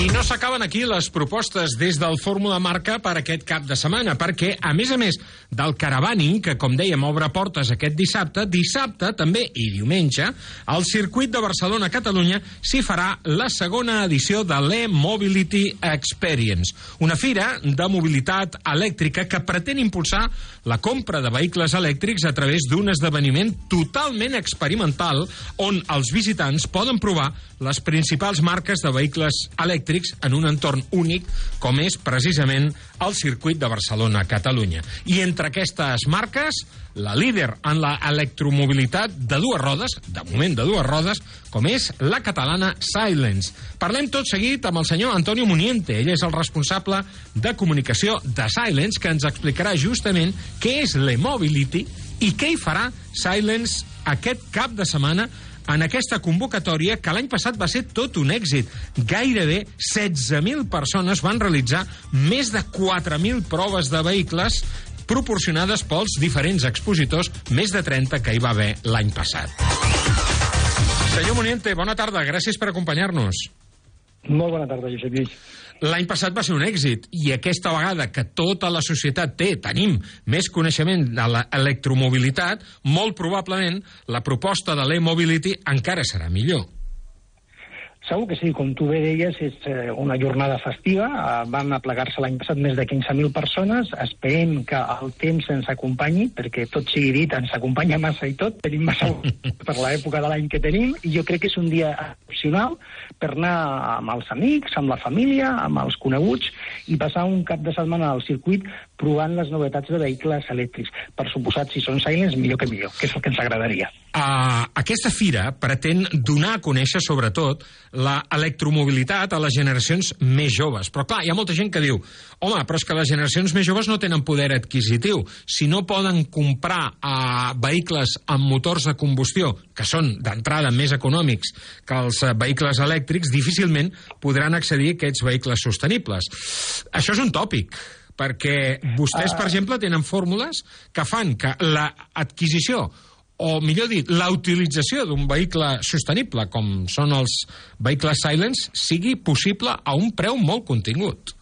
I no s'acaben aquí les propostes des del Fórmula Marca per aquest cap de setmana, perquè, a més a més del Caravaning, que, com dèiem, obre portes aquest dissabte, dissabte també i diumenge, al circuit de Barcelona-Catalunya s'hi farà la segona edició de l'e-Mobility Experience, una fira de mobilitat elèctrica que pretén impulsar la compra de vehicles elèctrics a través d'un esdeveniment totalment experimental on els visitants poden provar les principals marques de vehicles elèctrics en un entorn únic com és precisament el circuit de Barcelona-Catalunya. I entre aquestes marques, la líder en la electromobilitat de dues rodes, de moment de dues rodes, com és la catalana Silence. Parlem tot seguit amb el senyor Antonio Muniente. Ell és el responsable de comunicació de Silence, que ens explicarà justament què és l'e-mobility i què hi farà Silence aquest cap de setmana en aquesta convocatòria que l'any passat va ser tot un èxit. Gairebé 16.000 persones van realitzar més de 4.000 proves de vehicles proporcionades pels diferents expositors, més de 30 que hi va haver l'any passat. Senyor Muniente, bona tarda, gràcies per acompanyar-nos. Molt bona tarda, Josep Lluís. L'any passat va ser un èxit i aquesta vegada que tota la societat té, tenim més coneixement de l'electromobilitat, molt probablement la proposta de l'e-mobility encara serà millor. Segur que sí, com tu bé deies, és eh, una jornada festiva. Eh, van aplegar-se l'any passat més de 15.000 persones. Esperem que el temps ens acompanyi, perquè tot sigui dit, ens acompanya massa i tot. Tenim massa per l'època de l'any que tenim, i jo crec que és un dia excepcional per anar amb els amics, amb la família, amb els coneguts, i passar un cap de setmana al circuit provant les novetats de vehicles elèctrics. Per suposat, si són silents, millor que millor, que és el que ens agradaria. Uh, aquesta fira pretén donar a conèixer, sobretot, la electromobilitat a les generacions més joves. Però, clar, hi ha molta gent que diu home, però és que les generacions més joves no tenen poder adquisitiu. Si no poden comprar uh, vehicles amb motors de combustió, que són d'entrada més econòmics que els uh, vehicles elèctrics, difícilment podran accedir a aquests vehicles sostenibles. Això és un tòpic perquè vostès, per exemple, tenen fórmules que fan que l'adquisició o millor dit, la utilització d'un vehicle sostenible, com són els vehicles silents, sigui possible a un preu molt contingut.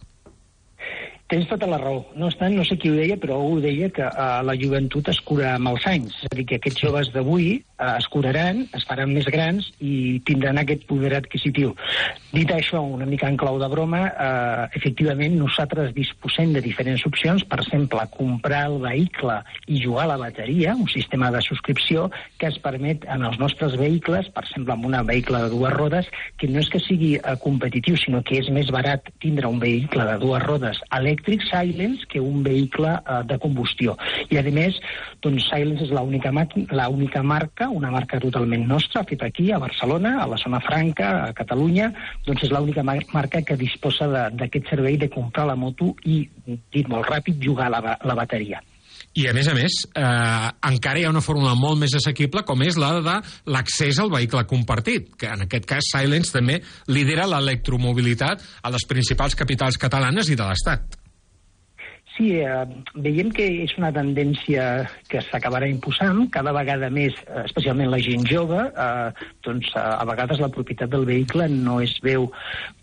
Tens tota la raó. No obstant, no sé qui ho deia, però algú deia que uh, la joventut es cura amb els anys. És a dir, que aquests joves d'avui eh, es curaran, es faran més grans i tindran aquest poder adquisitiu. Dit això, una mica en clau de broma, eh, efectivament nosaltres disposem de diferents opcions, per exemple, comprar el vehicle i jugar a la bateria, un sistema de subscripció que es permet en els nostres vehicles, per exemple, amb un vehicle de dues rodes, que no és que sigui eh, competitiu, sinó que és més barat tindre un vehicle de dues rodes elèctric Silence que un vehicle eh, de combustió. I, a més, doncs, Silence és l'única marca, una marca totalment nostra, feta aquí, a Barcelona, a la zona franca, a Catalunya, doncs és l'única mar marca que disposa d'aquest servei de comprar la moto i, dit molt ràpid, jugar la, la bateria. I, a més a més, eh, encara hi ha una fórmula molt més assequible, com és la de l'accés al vehicle compartit, que en aquest cas Silence també lidera l'electromobilitat a les principals capitals catalanes i de l'Estat. Sí, eh, veiem que és una tendència que s'acabarà imposant. Cada vegada més, eh, especialment la gent jove, eh, doncs eh, a vegades la propietat del vehicle no es veu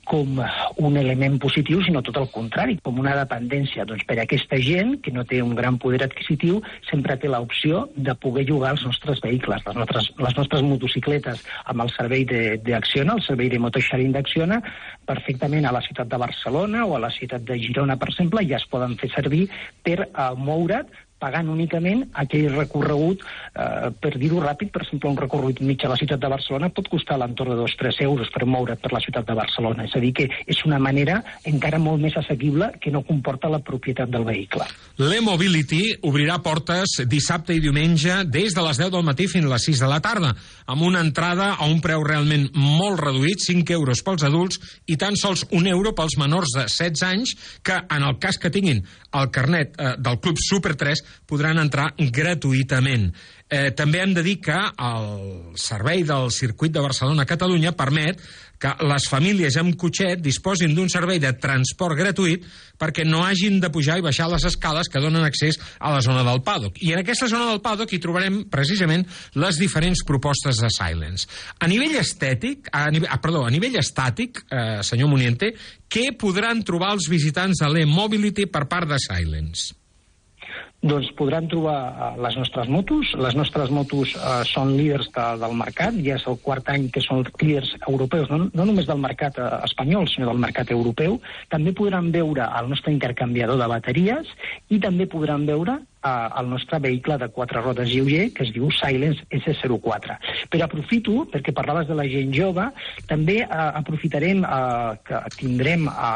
com un element positiu, sinó tot el contrari, com una dependència. Doncs per a aquesta gent, que no té un gran poder adquisitiu, sempre té l'opció de poder jugar als nostres vehicles, les nostres, les nostres motocicletes amb el servei d'Acciona, el servei de motosharing d'Acciona, perfectament a la ciutat de Barcelona o a la ciutat de Girona, per exemple, ja es poden fer servir per moure't pagant únicament aquell recorregut, eh, per dir-ho ràpid, per exemple, un recorregut mig a la ciutat de Barcelona pot costar l'entorn de 2-3 euros per moure't per la ciutat de Barcelona. És a dir, que és una manera encara molt més assequible que no comporta la propietat del vehicle. L'e-Mobility obrirà portes dissabte i diumenge des de les 10 del matí fins a les 6 de la tarda, amb una entrada a un preu realment molt reduït, 5 euros pels adults i tan sols un euro pels menors de 16 anys, que en el cas que tinguin el carnet eh, del Club Super 3 podran entrar gratuïtament. Eh, també hem de dir que el servei del circuit de Barcelona-Catalunya permet que les famílies amb cotxet disposin d'un servei de transport gratuït perquè no hagin de pujar i baixar les escales que donen accés a la zona del paddock. I en aquesta zona del paddock hi trobarem precisament les diferents propostes de Silence. A nivell estètic, a nivell, ah, perdó, a nivell estàtic, eh, senyor Muniente, què podran trobar els visitants de l'e-Mobility per part de Silence? Doncs podran trobar uh, les nostres motos. Les nostres motos uh, són líders de, del mercat, ja és el quart any que són líders europeus, no, no només del mercat uh, espanyol, sinó del mercat europeu. També podran veure el nostre intercanviador de bateries i també podran veure eh, el nostre vehicle de quatre rodes lleuger, que es diu Silence S04. Però aprofito, perquè parlaves de la gent jove, també eh, aprofitarem eh, que tindrem a,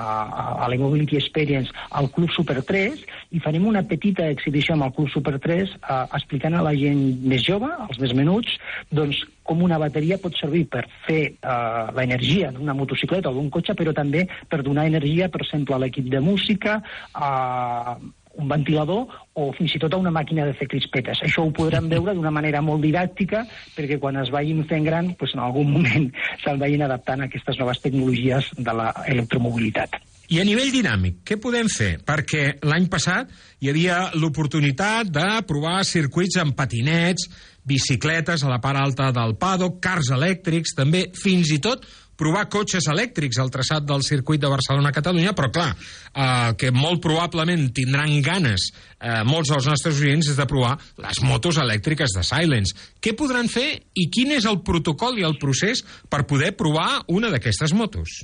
a, l'E-Mobility Experience al Club Super 3 i farem una petita exhibició amb el Club Super 3 eh, explicant a la gent més jove, als més menuts, doncs com una bateria pot servir per fer eh, l'energia d'una motocicleta o d'un cotxe, però també per donar energia, per exemple, a l'equip de música, a un ventilador o fins i tot a una màquina de fer crispetes. Això ho podran veure d'una manera molt didàctica perquè quan es vagin fent gran, doncs en algun moment se'l vagin adaptant a aquestes noves tecnologies de l'electromobilitat. I a nivell dinàmic, què podem fer? Perquè l'any passat hi havia l'oportunitat de provar circuits amb patinets, bicicletes a la part alta del paddock, cars elèctrics, també fins i tot provar cotxes elèctrics al traçat del circuit de Barcelona-Catalunya, però clar, eh, que molt probablement tindran ganes eh, molts dels nostres oients és de provar les motos elèctriques de Silence. Què podran fer i quin és el protocol i el procés per poder provar una d'aquestes motos?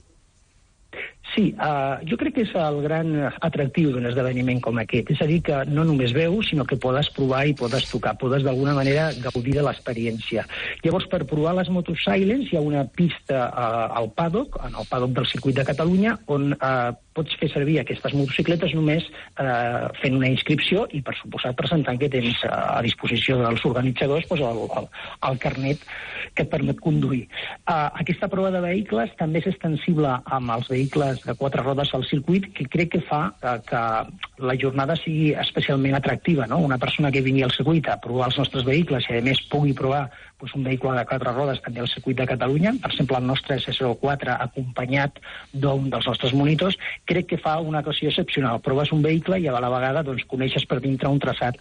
Sí, uh, jo crec que és el gran atractiu d'un esdeveniment com aquest. És a dir, que no només veus, sinó que podes provar i podes tocar, podes d'alguna manera gaudir de l'experiència. Llavors, per provar les motos Silence hi ha una pista uh, al paddock, en el paddock del circuit de Catalunya, on uh, pots fer servir aquestes motocicletes només eh, fent una inscripció i, per suposat, presentant que tens eh, a disposició dels organitzadors doncs, el, el, el carnet que et permet conduir. Uh, aquesta prova de vehicles també és extensible amb els vehicles de quatre rodes al circuit, que crec que fa uh, que la jornada sigui especialment atractiva. No? Una persona que vingui al circuit a provar els nostres vehicles i, a més, pugui provar doncs, un vehicle de quatre rodes també al circuit de Catalunya, per exemple, el nostre SSO4 acompanyat d'un dels nostres monitors, crec que fa una ocasió excepcional. Proves un vehicle i a la vegada doncs, coneixes per dintre un traçat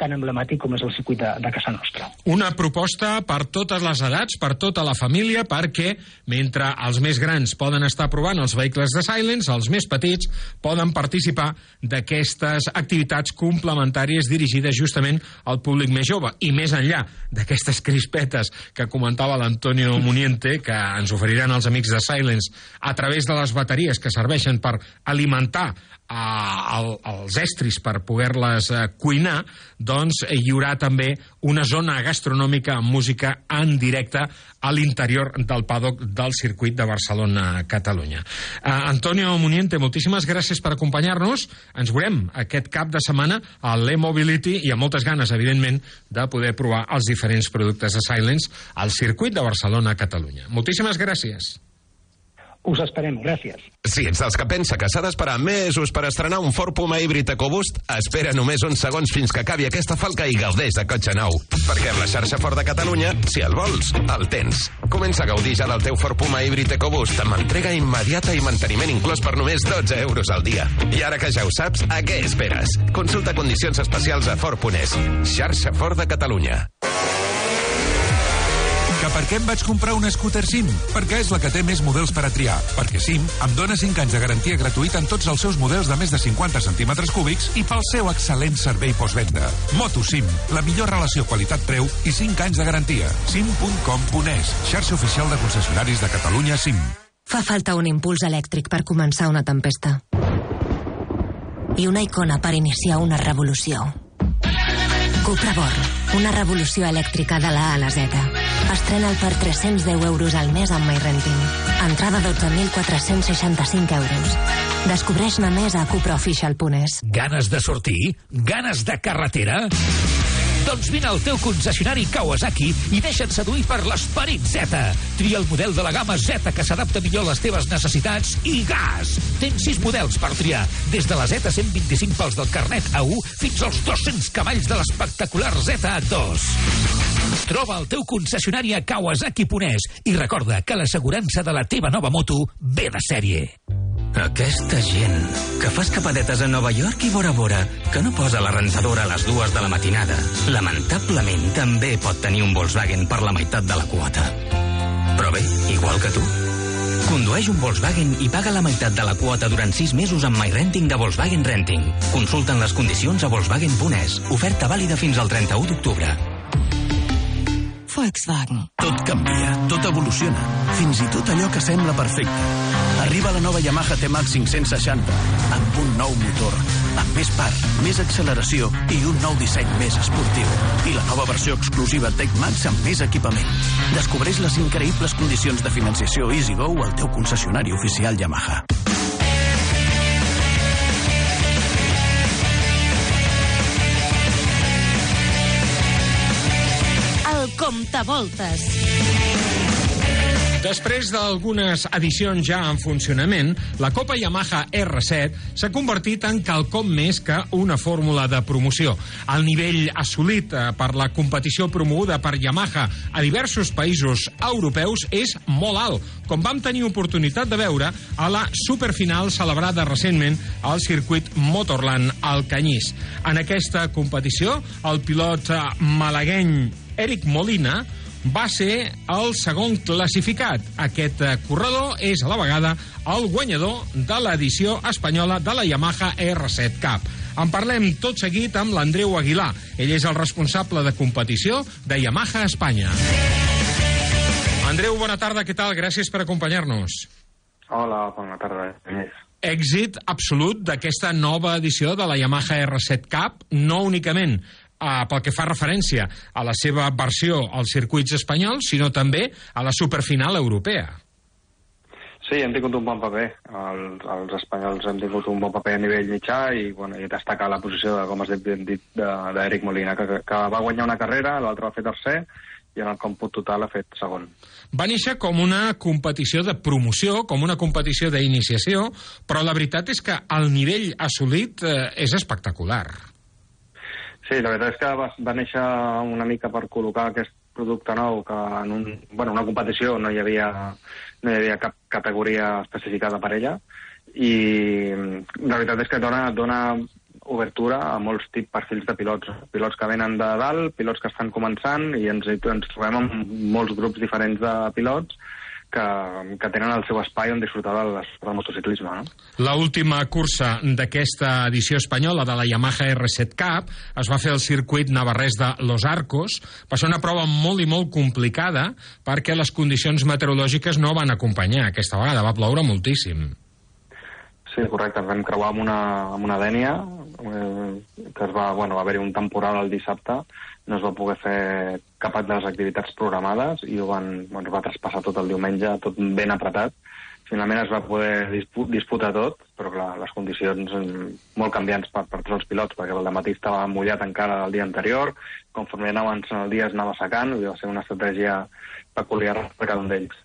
tan emblemàtic com és el circuit de, de casa nostra. Una proposta per totes les edats, per tota la família, perquè mentre els més grans poden estar provant els vehicles de Silence, els més petits poden participar d'aquestes activitats complementàries dirigides justament al públic més jove. I més enllà d'aquestes crispetes que comentava l'Antonio Muniente, que ens oferiran els amics de Silence a través de les bateries que serveixen per alimentar el, els estris per poder-les eh, cuinar, doncs hi haurà també una zona gastronòmica amb música en directe a l'interior del paddock del circuit de Barcelona-Catalunya. Eh, Antonio Muniente, moltíssimes gràcies per acompanyar-nos. Ens veurem aquest cap de setmana a l'e-Mobility i amb moltes ganes, evidentment, de poder provar els diferents productes de Silence al circuit de Barcelona-Catalunya. Moltíssimes gràcies. Us esperem, gràcies. Si ets dels que pensa que s'ha d'esperar mesos per estrenar un Ford Puma híbrid EcoBoost, espera només uns segons fins que acabi aquesta falca i gaudeix de cotxe nou. Perquè amb la xarxa Ford de Catalunya, si el vols, el tens. Comença a gaudir ja del teu Ford Puma híbrid EcoBoost amb entrega immediata i manteniment inclòs per només 12 euros al dia. I ara que ja ho saps, a què esperes? Consulta condicions especials a Ford.es. Xarxa Ford de Catalunya. Per què em vaig comprar un scooter SIM? Perquè és la que té més models per a triar. Perquè SIM em dona 5 anys de garantia gratuïta en tots els seus models de més de 50 centímetres cúbics i pel seu excel·lent servei postvenda. Moto SIM, la millor relació qualitat-preu i 5 anys de garantia. sim.com.es, xarxa oficial de concessionaris de Catalunya SIM. Fa falta un impuls elèctric per començar una tempesta. I una icona per iniciar una revolució. Cupra Born, una revolució elèctrica de la A a la Z. Estrena'l per 310 euros al mes amb MyRenting. Entrada 12.465 euros. Descobreix-ne més a cupraofficial.es. Ganes de sortir? Ganes de carretera? Doncs vine al teu concessionari Kawasaki i deixa't seduir per l'esperit Z. Tria el model de la gamma Z que s'adapta millor a les teves necessitats i gas. Tens sis models per triar, des de la Z125 pels del carnet A1 fins als 200 cavalls de l'espectacular Z2. Troba el teu concessionari a Kawasaki-Ponès i recorda que l'assegurança de la teva nova moto ve de sèrie. Aquesta gent que fa escapadetes a Nova York i Bora Bora, que no posa la rentadora a les dues de la matinada, lamentablement també pot tenir un Volkswagen per la meitat de la quota. Però bé, igual que tu. Condueix un Volkswagen i paga la meitat de la quota durant 6 mesos amb MyRenting de Volkswagen Renting. Consulten les condicions a Volkswagen.es. Oferta vàlida fins al 31 d'octubre. Volkswagen. Tot canvia, tot evoluciona, fins i tot allò que sembla perfecte. Arriba la nova Yamaha T-Max 560, amb un nou motor, amb més part, més acceleració i un nou disseny més esportiu. I la nova versió exclusiva Tech Max amb més equipament. Descobreix les increïbles condicions de financiació EasyGo al teu concessionari oficial Yamaha. El comptavoltes. Després d'algunes edicions ja en funcionament, la Copa Yamaha R7 s'ha convertit en quelcom més que una fórmula de promoció. El nivell assolit eh, per la competició promoguda per Yamaha a diversos països europeus és molt alt, com vam tenir oportunitat de veure a la superfinal celebrada recentment al circuit Motorland al Canyís. En aquesta competició, el pilot eh, malagueny Eric Molina va ser el segon classificat. Aquest eh, corredor és a la vegada el guanyador de l'edició espanyola de la Yamaha R7 Cup. En parlem tot seguit amb l'Andreu Aguilar. Ell és el responsable de competició de Yamaha Espanya. Andreu, bona tarda, què tal? Gràcies per acompanyar-nos. Hola, bona tarda. Èxit absolut d'aquesta nova edició de la Yamaha R7 Cup, no únicament eh, pel que fa referència a la seva versió als circuits espanyols, sinó també a la superfinal europea. Sí, hem tingut un bon paper. Els, els espanyols hem tingut un bon paper a nivell mitjà i, bueno, i destacar la posició, de, com has dit, dit, de- d'Eric Molina, que, que va guanyar una carrera, l'altre va fer tercer, i en el còmput total ha fet segon. Va néixer com una competició de promoció, com una competició d'iniciació, però la veritat és que el nivell assolit eh, és espectacular. Sí, la veritat és que va, va néixer una mica per col·locar aquest producte nou que en un, bueno, una competició no hi havia, no hi havia cap categoria especificada per ella i la veritat és que dona, dona obertura a molts tipus perfils de pilots. Pilots que venen de dalt, pilots que estan començant, i ens, ens trobem amb molts grups diferents de pilots que, que tenen el seu espai on disfrutar del, del motociclisme. No? La última cursa d'aquesta edició espanyola de la Yamaha R7 Cup es va fer al circuit navarrès de Los Arcos. Va ser una prova molt i molt complicada perquè les condicions meteorològiques no van acompanyar aquesta vegada, va ploure moltíssim. Sí, correcte. Ens vam creuar amb una, amb una dènia, eh, que es va, bueno, va haver-hi un temporal el dissabte, no es va poder fer cap de les activitats programades i ho van, bueno, va traspassar tot el diumenge, tot ben apretat. Finalment es va poder dispu disputar tot, però clar, les condicions mm, molt canviants per, per tots els pilots, perquè el matí estava mullat encara el dia anterior, conforme avançant el dia es anava secant, i va ser una estratègia peculiar per cada un d'ells.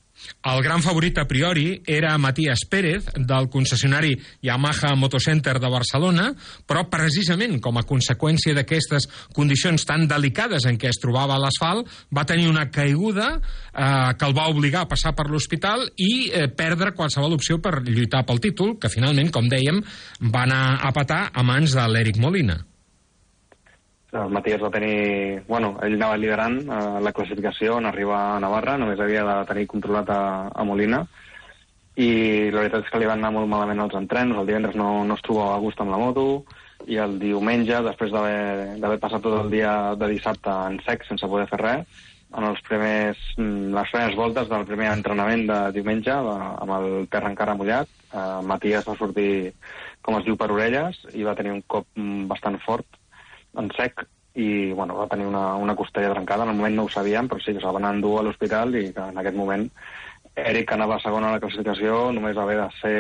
El gran favorit a priori era Matías Pérez, del concessionari Yamaha Motocenter de Barcelona, però precisament com a conseqüència d'aquestes condicions tan delicades en què es trobava l'asfalt, va tenir una caiguda eh, que el va obligar a passar per l'hospital i eh, perdre qualsevol opció per lluitar pel títol, que finalment, com dèiem, va anar a patar a mans de l'Eric Molina. El Matías va tenir... Bueno, ell anava liderant eh, la classificació en arribar a Navarra, només havia de tenir controlat a, a Molina, i la veritat és que li van anar molt malament els entrens, el divendres no, no es trobava a gust amb la moto, i el diumenge, després d'haver passat tot el dia de dissabte en sec, sense poder fer res, en els primers, mm, les primeres voltes del primer entrenament de diumenge, amb el terra encara mullat, eh, Matías va sortir, com es diu, per orelles, i va tenir un cop mm, bastant fort, en sec i bueno, va tenir una, una costella trencada. En el moment no ho sabíem, però sí que se'l van endur a l'hospital i que en aquest moment Eric, que anava segon a la classificació, només va haver de ser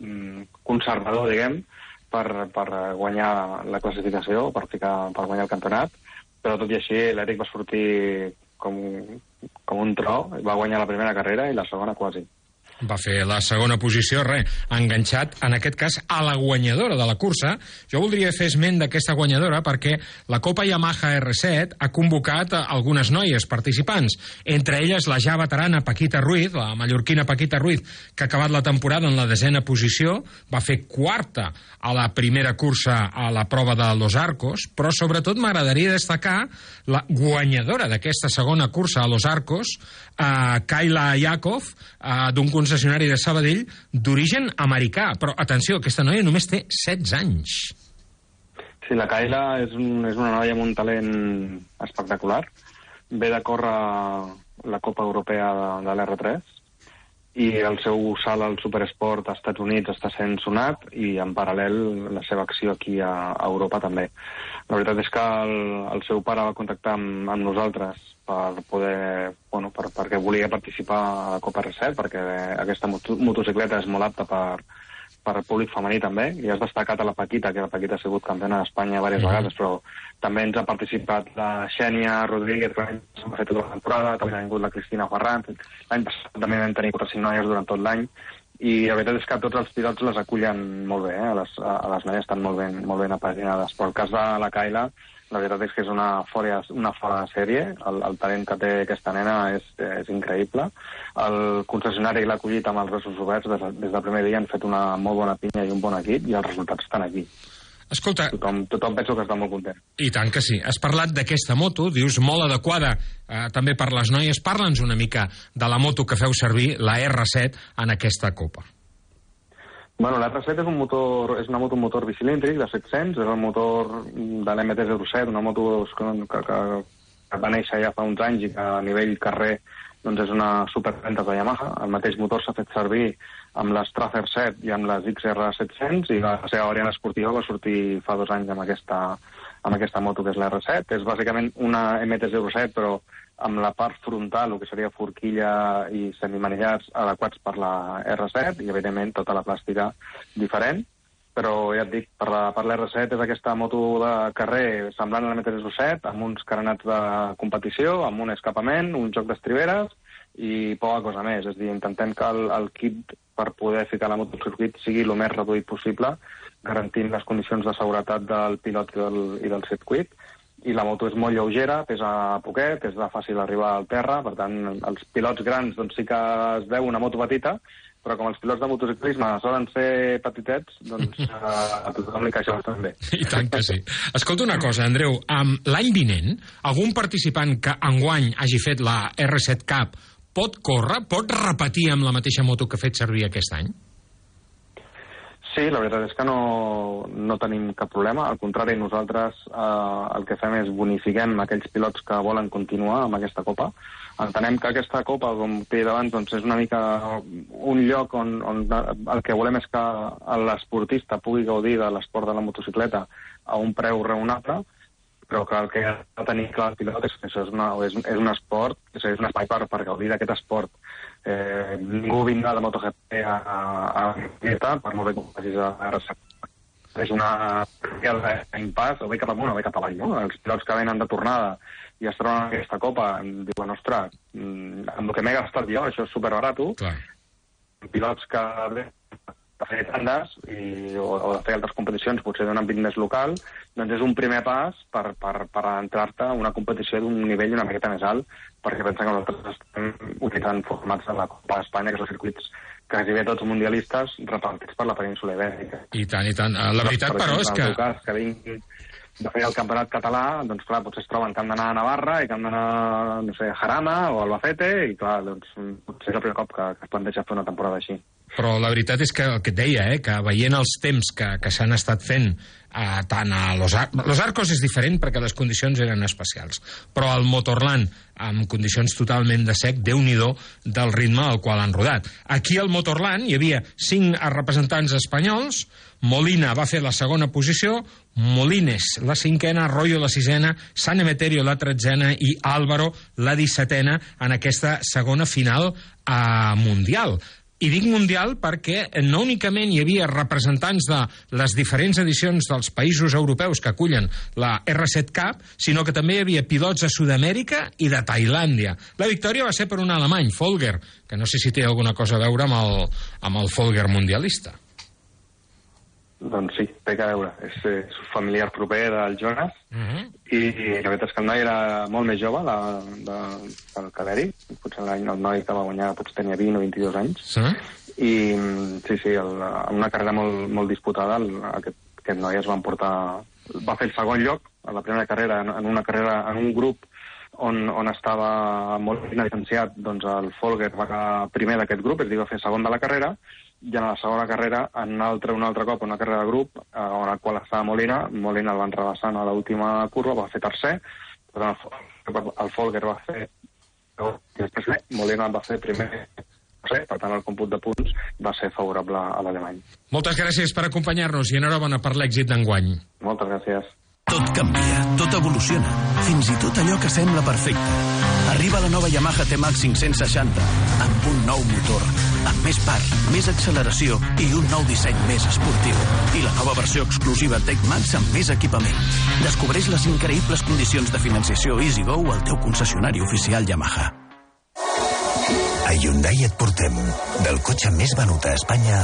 mm, conservador, diguem, per, per guanyar la classificació, per, ficar, per guanyar el campionat, però tot i així l'Eric va sortir com, com un tro, va guanyar la primera carrera i la segona quasi va fer la segona posició, res, enganxat, en aquest cas, a la guanyadora de la cursa. Jo voldria fer esment d'aquesta guanyadora perquè la Copa Yamaha R7 ha convocat algunes noies participants, entre elles la ja veterana Paquita Ruiz, la mallorquina Paquita Ruiz, que ha acabat la temporada en la desena posició, va fer quarta a la primera cursa a la prova de Los Arcos, però sobretot m'agradaria destacar la guanyadora d'aquesta segona cursa a Los Arcos, eh, Kaila Yakov, eh, d'un concessionari de Sabadell d'origen americà. Però, atenció, aquesta noia només té 16 anys. Sí, la Kaila és, un, és una noia amb un talent espectacular. Ve de córrer la Copa Europea de, de l'R3 i el seu salt al Superesport als Estats Units està sent sonat i en paral·lel la seva acció aquí a, a Europa també. La veritat és que el, el seu pare va contactar amb, amb nosaltres per poder, bueno, per, perquè volia participar a la Copa R7, perquè aquesta moto, motocicleta és molt apta per, per al públic femení també, i has destacat a la Paquita, que la Paquita ha sigut campiona d'Espanya diverses mm -hmm. vegades, però també ens ha participat la Xènia Rodríguez, que s'ha fet tota la temporada, també ha vingut la Cristina Ferran, l'any passat també vam tenir 4 o 5 noies durant tot l'any, i la veritat és que tots els pilots les acullen molt bé, eh? les, a les noies estan molt ben, molt ben apaginades, però el cas de la Kaila la veritat és que és una fora, una fora de sèrie. El, el talent que té aquesta nena és, és increïble. El concessionari l'ha acollit amb els braços oberts. Des, des del primer dia han fet una molt bona pinya i un bon equip i els resultats estan aquí. Escolta... Tothom, tothom penso que està molt content. I tant que sí. Has parlat d'aquesta moto, dius, molt adequada eh, també per les noies. Parla'ns una mica de la moto que feu servir, la R7, en aquesta Copa. Bueno, l'R7 és, un motor, és una moto un motor bicilíndric de 700, és el motor de l'MT-07, una moto que, que, que, que va néixer ja fa uns anys i que a nivell carrer doncs és una superventa de Yamaha. El mateix motor s'ha fet servir amb les Tracer 7 i amb les XR700 i la seva variant esportiva va sortir fa dos anys amb aquesta, amb aquesta moto que és l'R7. És bàsicament una MT-07 però amb la part frontal, el que seria forquilla i semimanillats adequats per la R7 i, evidentment, tota la plàstica diferent. Però, ja et dic, per la, per l'R7 és aquesta moto de carrer semblant a la MT-07, amb uns carenats de competició, amb un escapament, un joc d'estriberes i poca cosa més. És dir, intentem que el, el kit per poder ficar la moto al circuit sigui el més reduït possible, garantint les condicions de seguretat del pilot i del, i del circuit i la moto és molt lleugera, pesa poquet, és de fàcil arribar al terra, per tant, els pilots grans doncs sí que es veu una moto petita, però com els pilots de motociclisme solen ser petitets, doncs eh, a tothom li caixa bastant bé. I tant que sí. Escolta una cosa, Andreu, um, l'any vinent, algun participant que enguany hagi fet la R7 Cup pot córrer, pot repetir amb la mateixa moto que ha fet servir aquest any? Sí, la veritat és que no, no tenim cap problema. Al contrari, nosaltres eh, el que fem és bonifiquem aquells pilots que volen continuar amb aquesta Copa. Entenem que aquesta Copa, com t'he dit abans, doncs és una mica un lloc on, on el que volem és que l'esportista pugui gaudir de l'esport de la motocicleta a un preu raonable, però que el que ha de tenir clar el pilot és que això és, una, és, és un esport, és, és un espai per, per gaudir d'aquest esport eh, ningú vindrà de MotoGP a, a, a per molt bé que ho facis a RC. És una impàs, o bé cap amunt o bé cap avall, no? Els pilots que venen de tornada i es troben en aquesta copa diuen, ostres, mm, amb el que m'he gastat jo, això és superbarato. Clar. Pilots que de fer tandes i, o, o de fer altres competicions, potser d'un àmbit més local, doncs és un primer pas per, per, per entrar-te a una competició d'un nivell una miqueta més alt, perquè pensa que nosaltres estem utilitzant formats de la Copa d'Espanya, que són circuits quasi tots mundialistes repartits per la península ibèrica. I tant, i tant. La veritat, per però, és que... Cas, que vinguin de fer el campionat català, doncs clar, potser es troben que han d'anar a Navarra i que han d'anar, no sé, a Jarama o a Albacete, i clar, doncs potser és el primer cop que, que es planteja fer una temporada així. Però la veritat és que el que et deia, eh, que veient els temps que, que s'han estat fent eh, tant a Los, Ar Los Arcos és diferent perquè les condicions eren especials, però al Motorland, amb condicions totalment de sec, déu nhi del ritme al qual han rodat. Aquí al Motorland hi havia cinc representants espanyols, Molina va fer la segona posició, Molines la cinquena, Arroyo la sisena, San Emeterio la tretzena i Álvaro la dissetena en aquesta segona final a Mundial. I dic mundial perquè no únicament hi havia representants de les diferents edicions dels països europeus que acullen la R7 Cup, sinó que també hi havia pilots de Sud-amèrica i de Tailàndia. La victòria va ser per un alemany, Folger, que no sé si té alguna cosa a veure amb el, amb el Folger mundialista. Doncs sí, té que veure. És, és un familiar proper del Jonas Uh -huh. i, i la veritat és que el noi era molt més jove de, de, del que l'Eri. Potser l'any el noi que va guanyar potser tenia 20 o 22 anys. Sí? I sí, sí, el, una carrera molt, molt disputada el, aquest, aquest noi es va emportar... Va fer el segon lloc a la primera carrera, en, en una carrera, en un grup on, on estava molt ben distanciat, doncs el Folger va quedar primer d'aquest grup, és a dir, va fer segon de la carrera, i en la segona carrera, en un altre, un altre cop, una carrera de grup, eh, on la qual estava Molina, Molina el van rebassant a l'última curva, va fer tercer, però el, el Folger va fer després Molina va fer primer per tant el còmput de punts va ser favorable a l'alemany. Moltes gràcies per acompanyar-nos i enhorabona per l'èxit d'enguany. Moltes gràcies. Tot canvia, tot evoluciona, fins i tot allò que sembla perfecte. Arriba la nova Yamaha T-Max 560, amb un nou motor, amb més part, més acceleració i un nou disseny més esportiu. I la nova versió exclusiva Tech Max amb més equipament. Descobreix les increïbles condicions de financiació EasyGo al teu concessionari oficial Yamaha. A Hyundai et portem del cotxe més venut a Espanya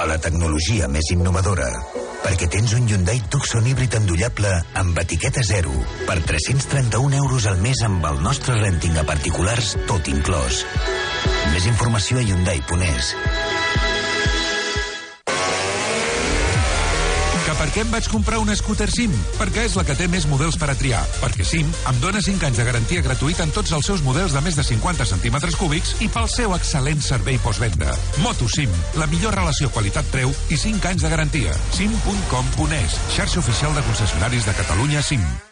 a la tecnologia més innovadora. Perquè tens un Hyundai Tucson híbrid endollable amb etiqueta zero per 331 euros al mes amb el nostre renting a particulars tot inclòs. Més informació a Hyundai.es. per què em vaig comprar una scooter SIM? Perquè és la que té més models per a triar. Perquè SIM em dona 5 anys de garantia gratuïta en tots els seus models de més de 50 centímetres cúbics i pel seu excel·lent servei postvenda. Moto SIM, la millor relació qualitat-preu i 5 anys de garantia. sim.com.es, xarxa oficial de concessionaris de Catalunya SIM.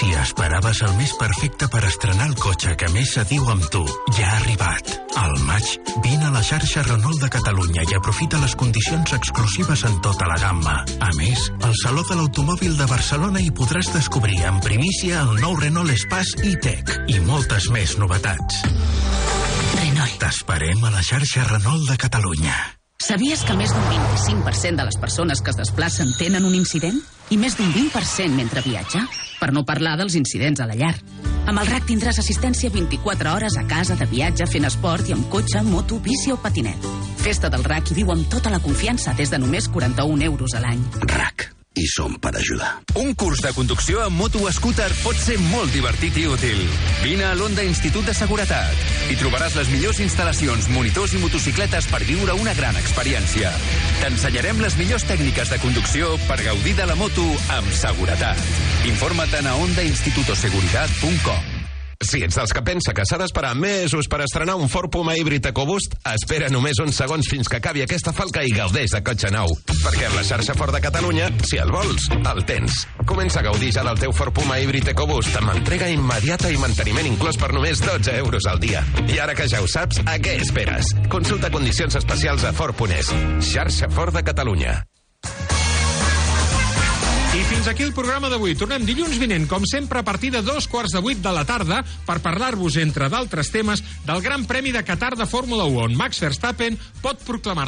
Si esperaves el més perfecte per estrenar el cotxe que més se diu amb tu, ja ha arribat. Al maig, vine a la xarxa Renault de Catalunya i aprofita les condicions exclusives en tota la gamma. A més, al Saló de l'Automòbil de Barcelona hi podràs descobrir en primícia el nou Renault Espace e-Tech i moltes més novetats. Renault. T'esperem a la xarxa Renault de Catalunya. Sabies que més d'un 25% de les persones que es desplacen tenen un incident? I més d'un 20% mentre viatja? Per no parlar dels incidents a la llar. Amb el RAC tindràs assistència 24 hores a casa, de viatge, fent esport i amb cotxe, moto, bici o patinet. Festa del RAC i viu amb tota la confiança des de només 41 euros a l'any. RAC. I som per ajudar. Un curs de conducció amb moto o scooter pot ser molt divertit i útil. Vine a l'Onda Institut de Seguretat. Hi trobaràs les millors instal·lacions, monitors i motocicletes per viure una gran experiència. T'ensenyarem les millors tècniques de conducció per gaudir de la moto amb seguretat. Informa't a ondainstitutoseguridad.com Si ets dels que pensa que s'ha d'esperar mesos per estrenar un Ford Puma híbrid EcoBoost, espera només uns segons fins que acabi aquesta falca i gaudeix de cotxe nou. Perquè amb la xarxa Ford de Catalunya, si el vols, el tens. Comença a gaudir ja del teu Ford Puma híbrid EcoBoost amb entrega immediata i manteniment inclòs per només 12 euros al dia. I ara que ja ho saps, a què esperes? Consulta condicions especials a Ford.es. Xarxa Ford de Catalunya. Fins aquí el programa d'avui. Tornem dilluns vinent, com sempre, a partir de dos quarts de vuit de la tarda per parlar-vos, entre d'altres temes, del Gran Premi de Qatar de Fórmula 1, on Max Verstappen pot proclamar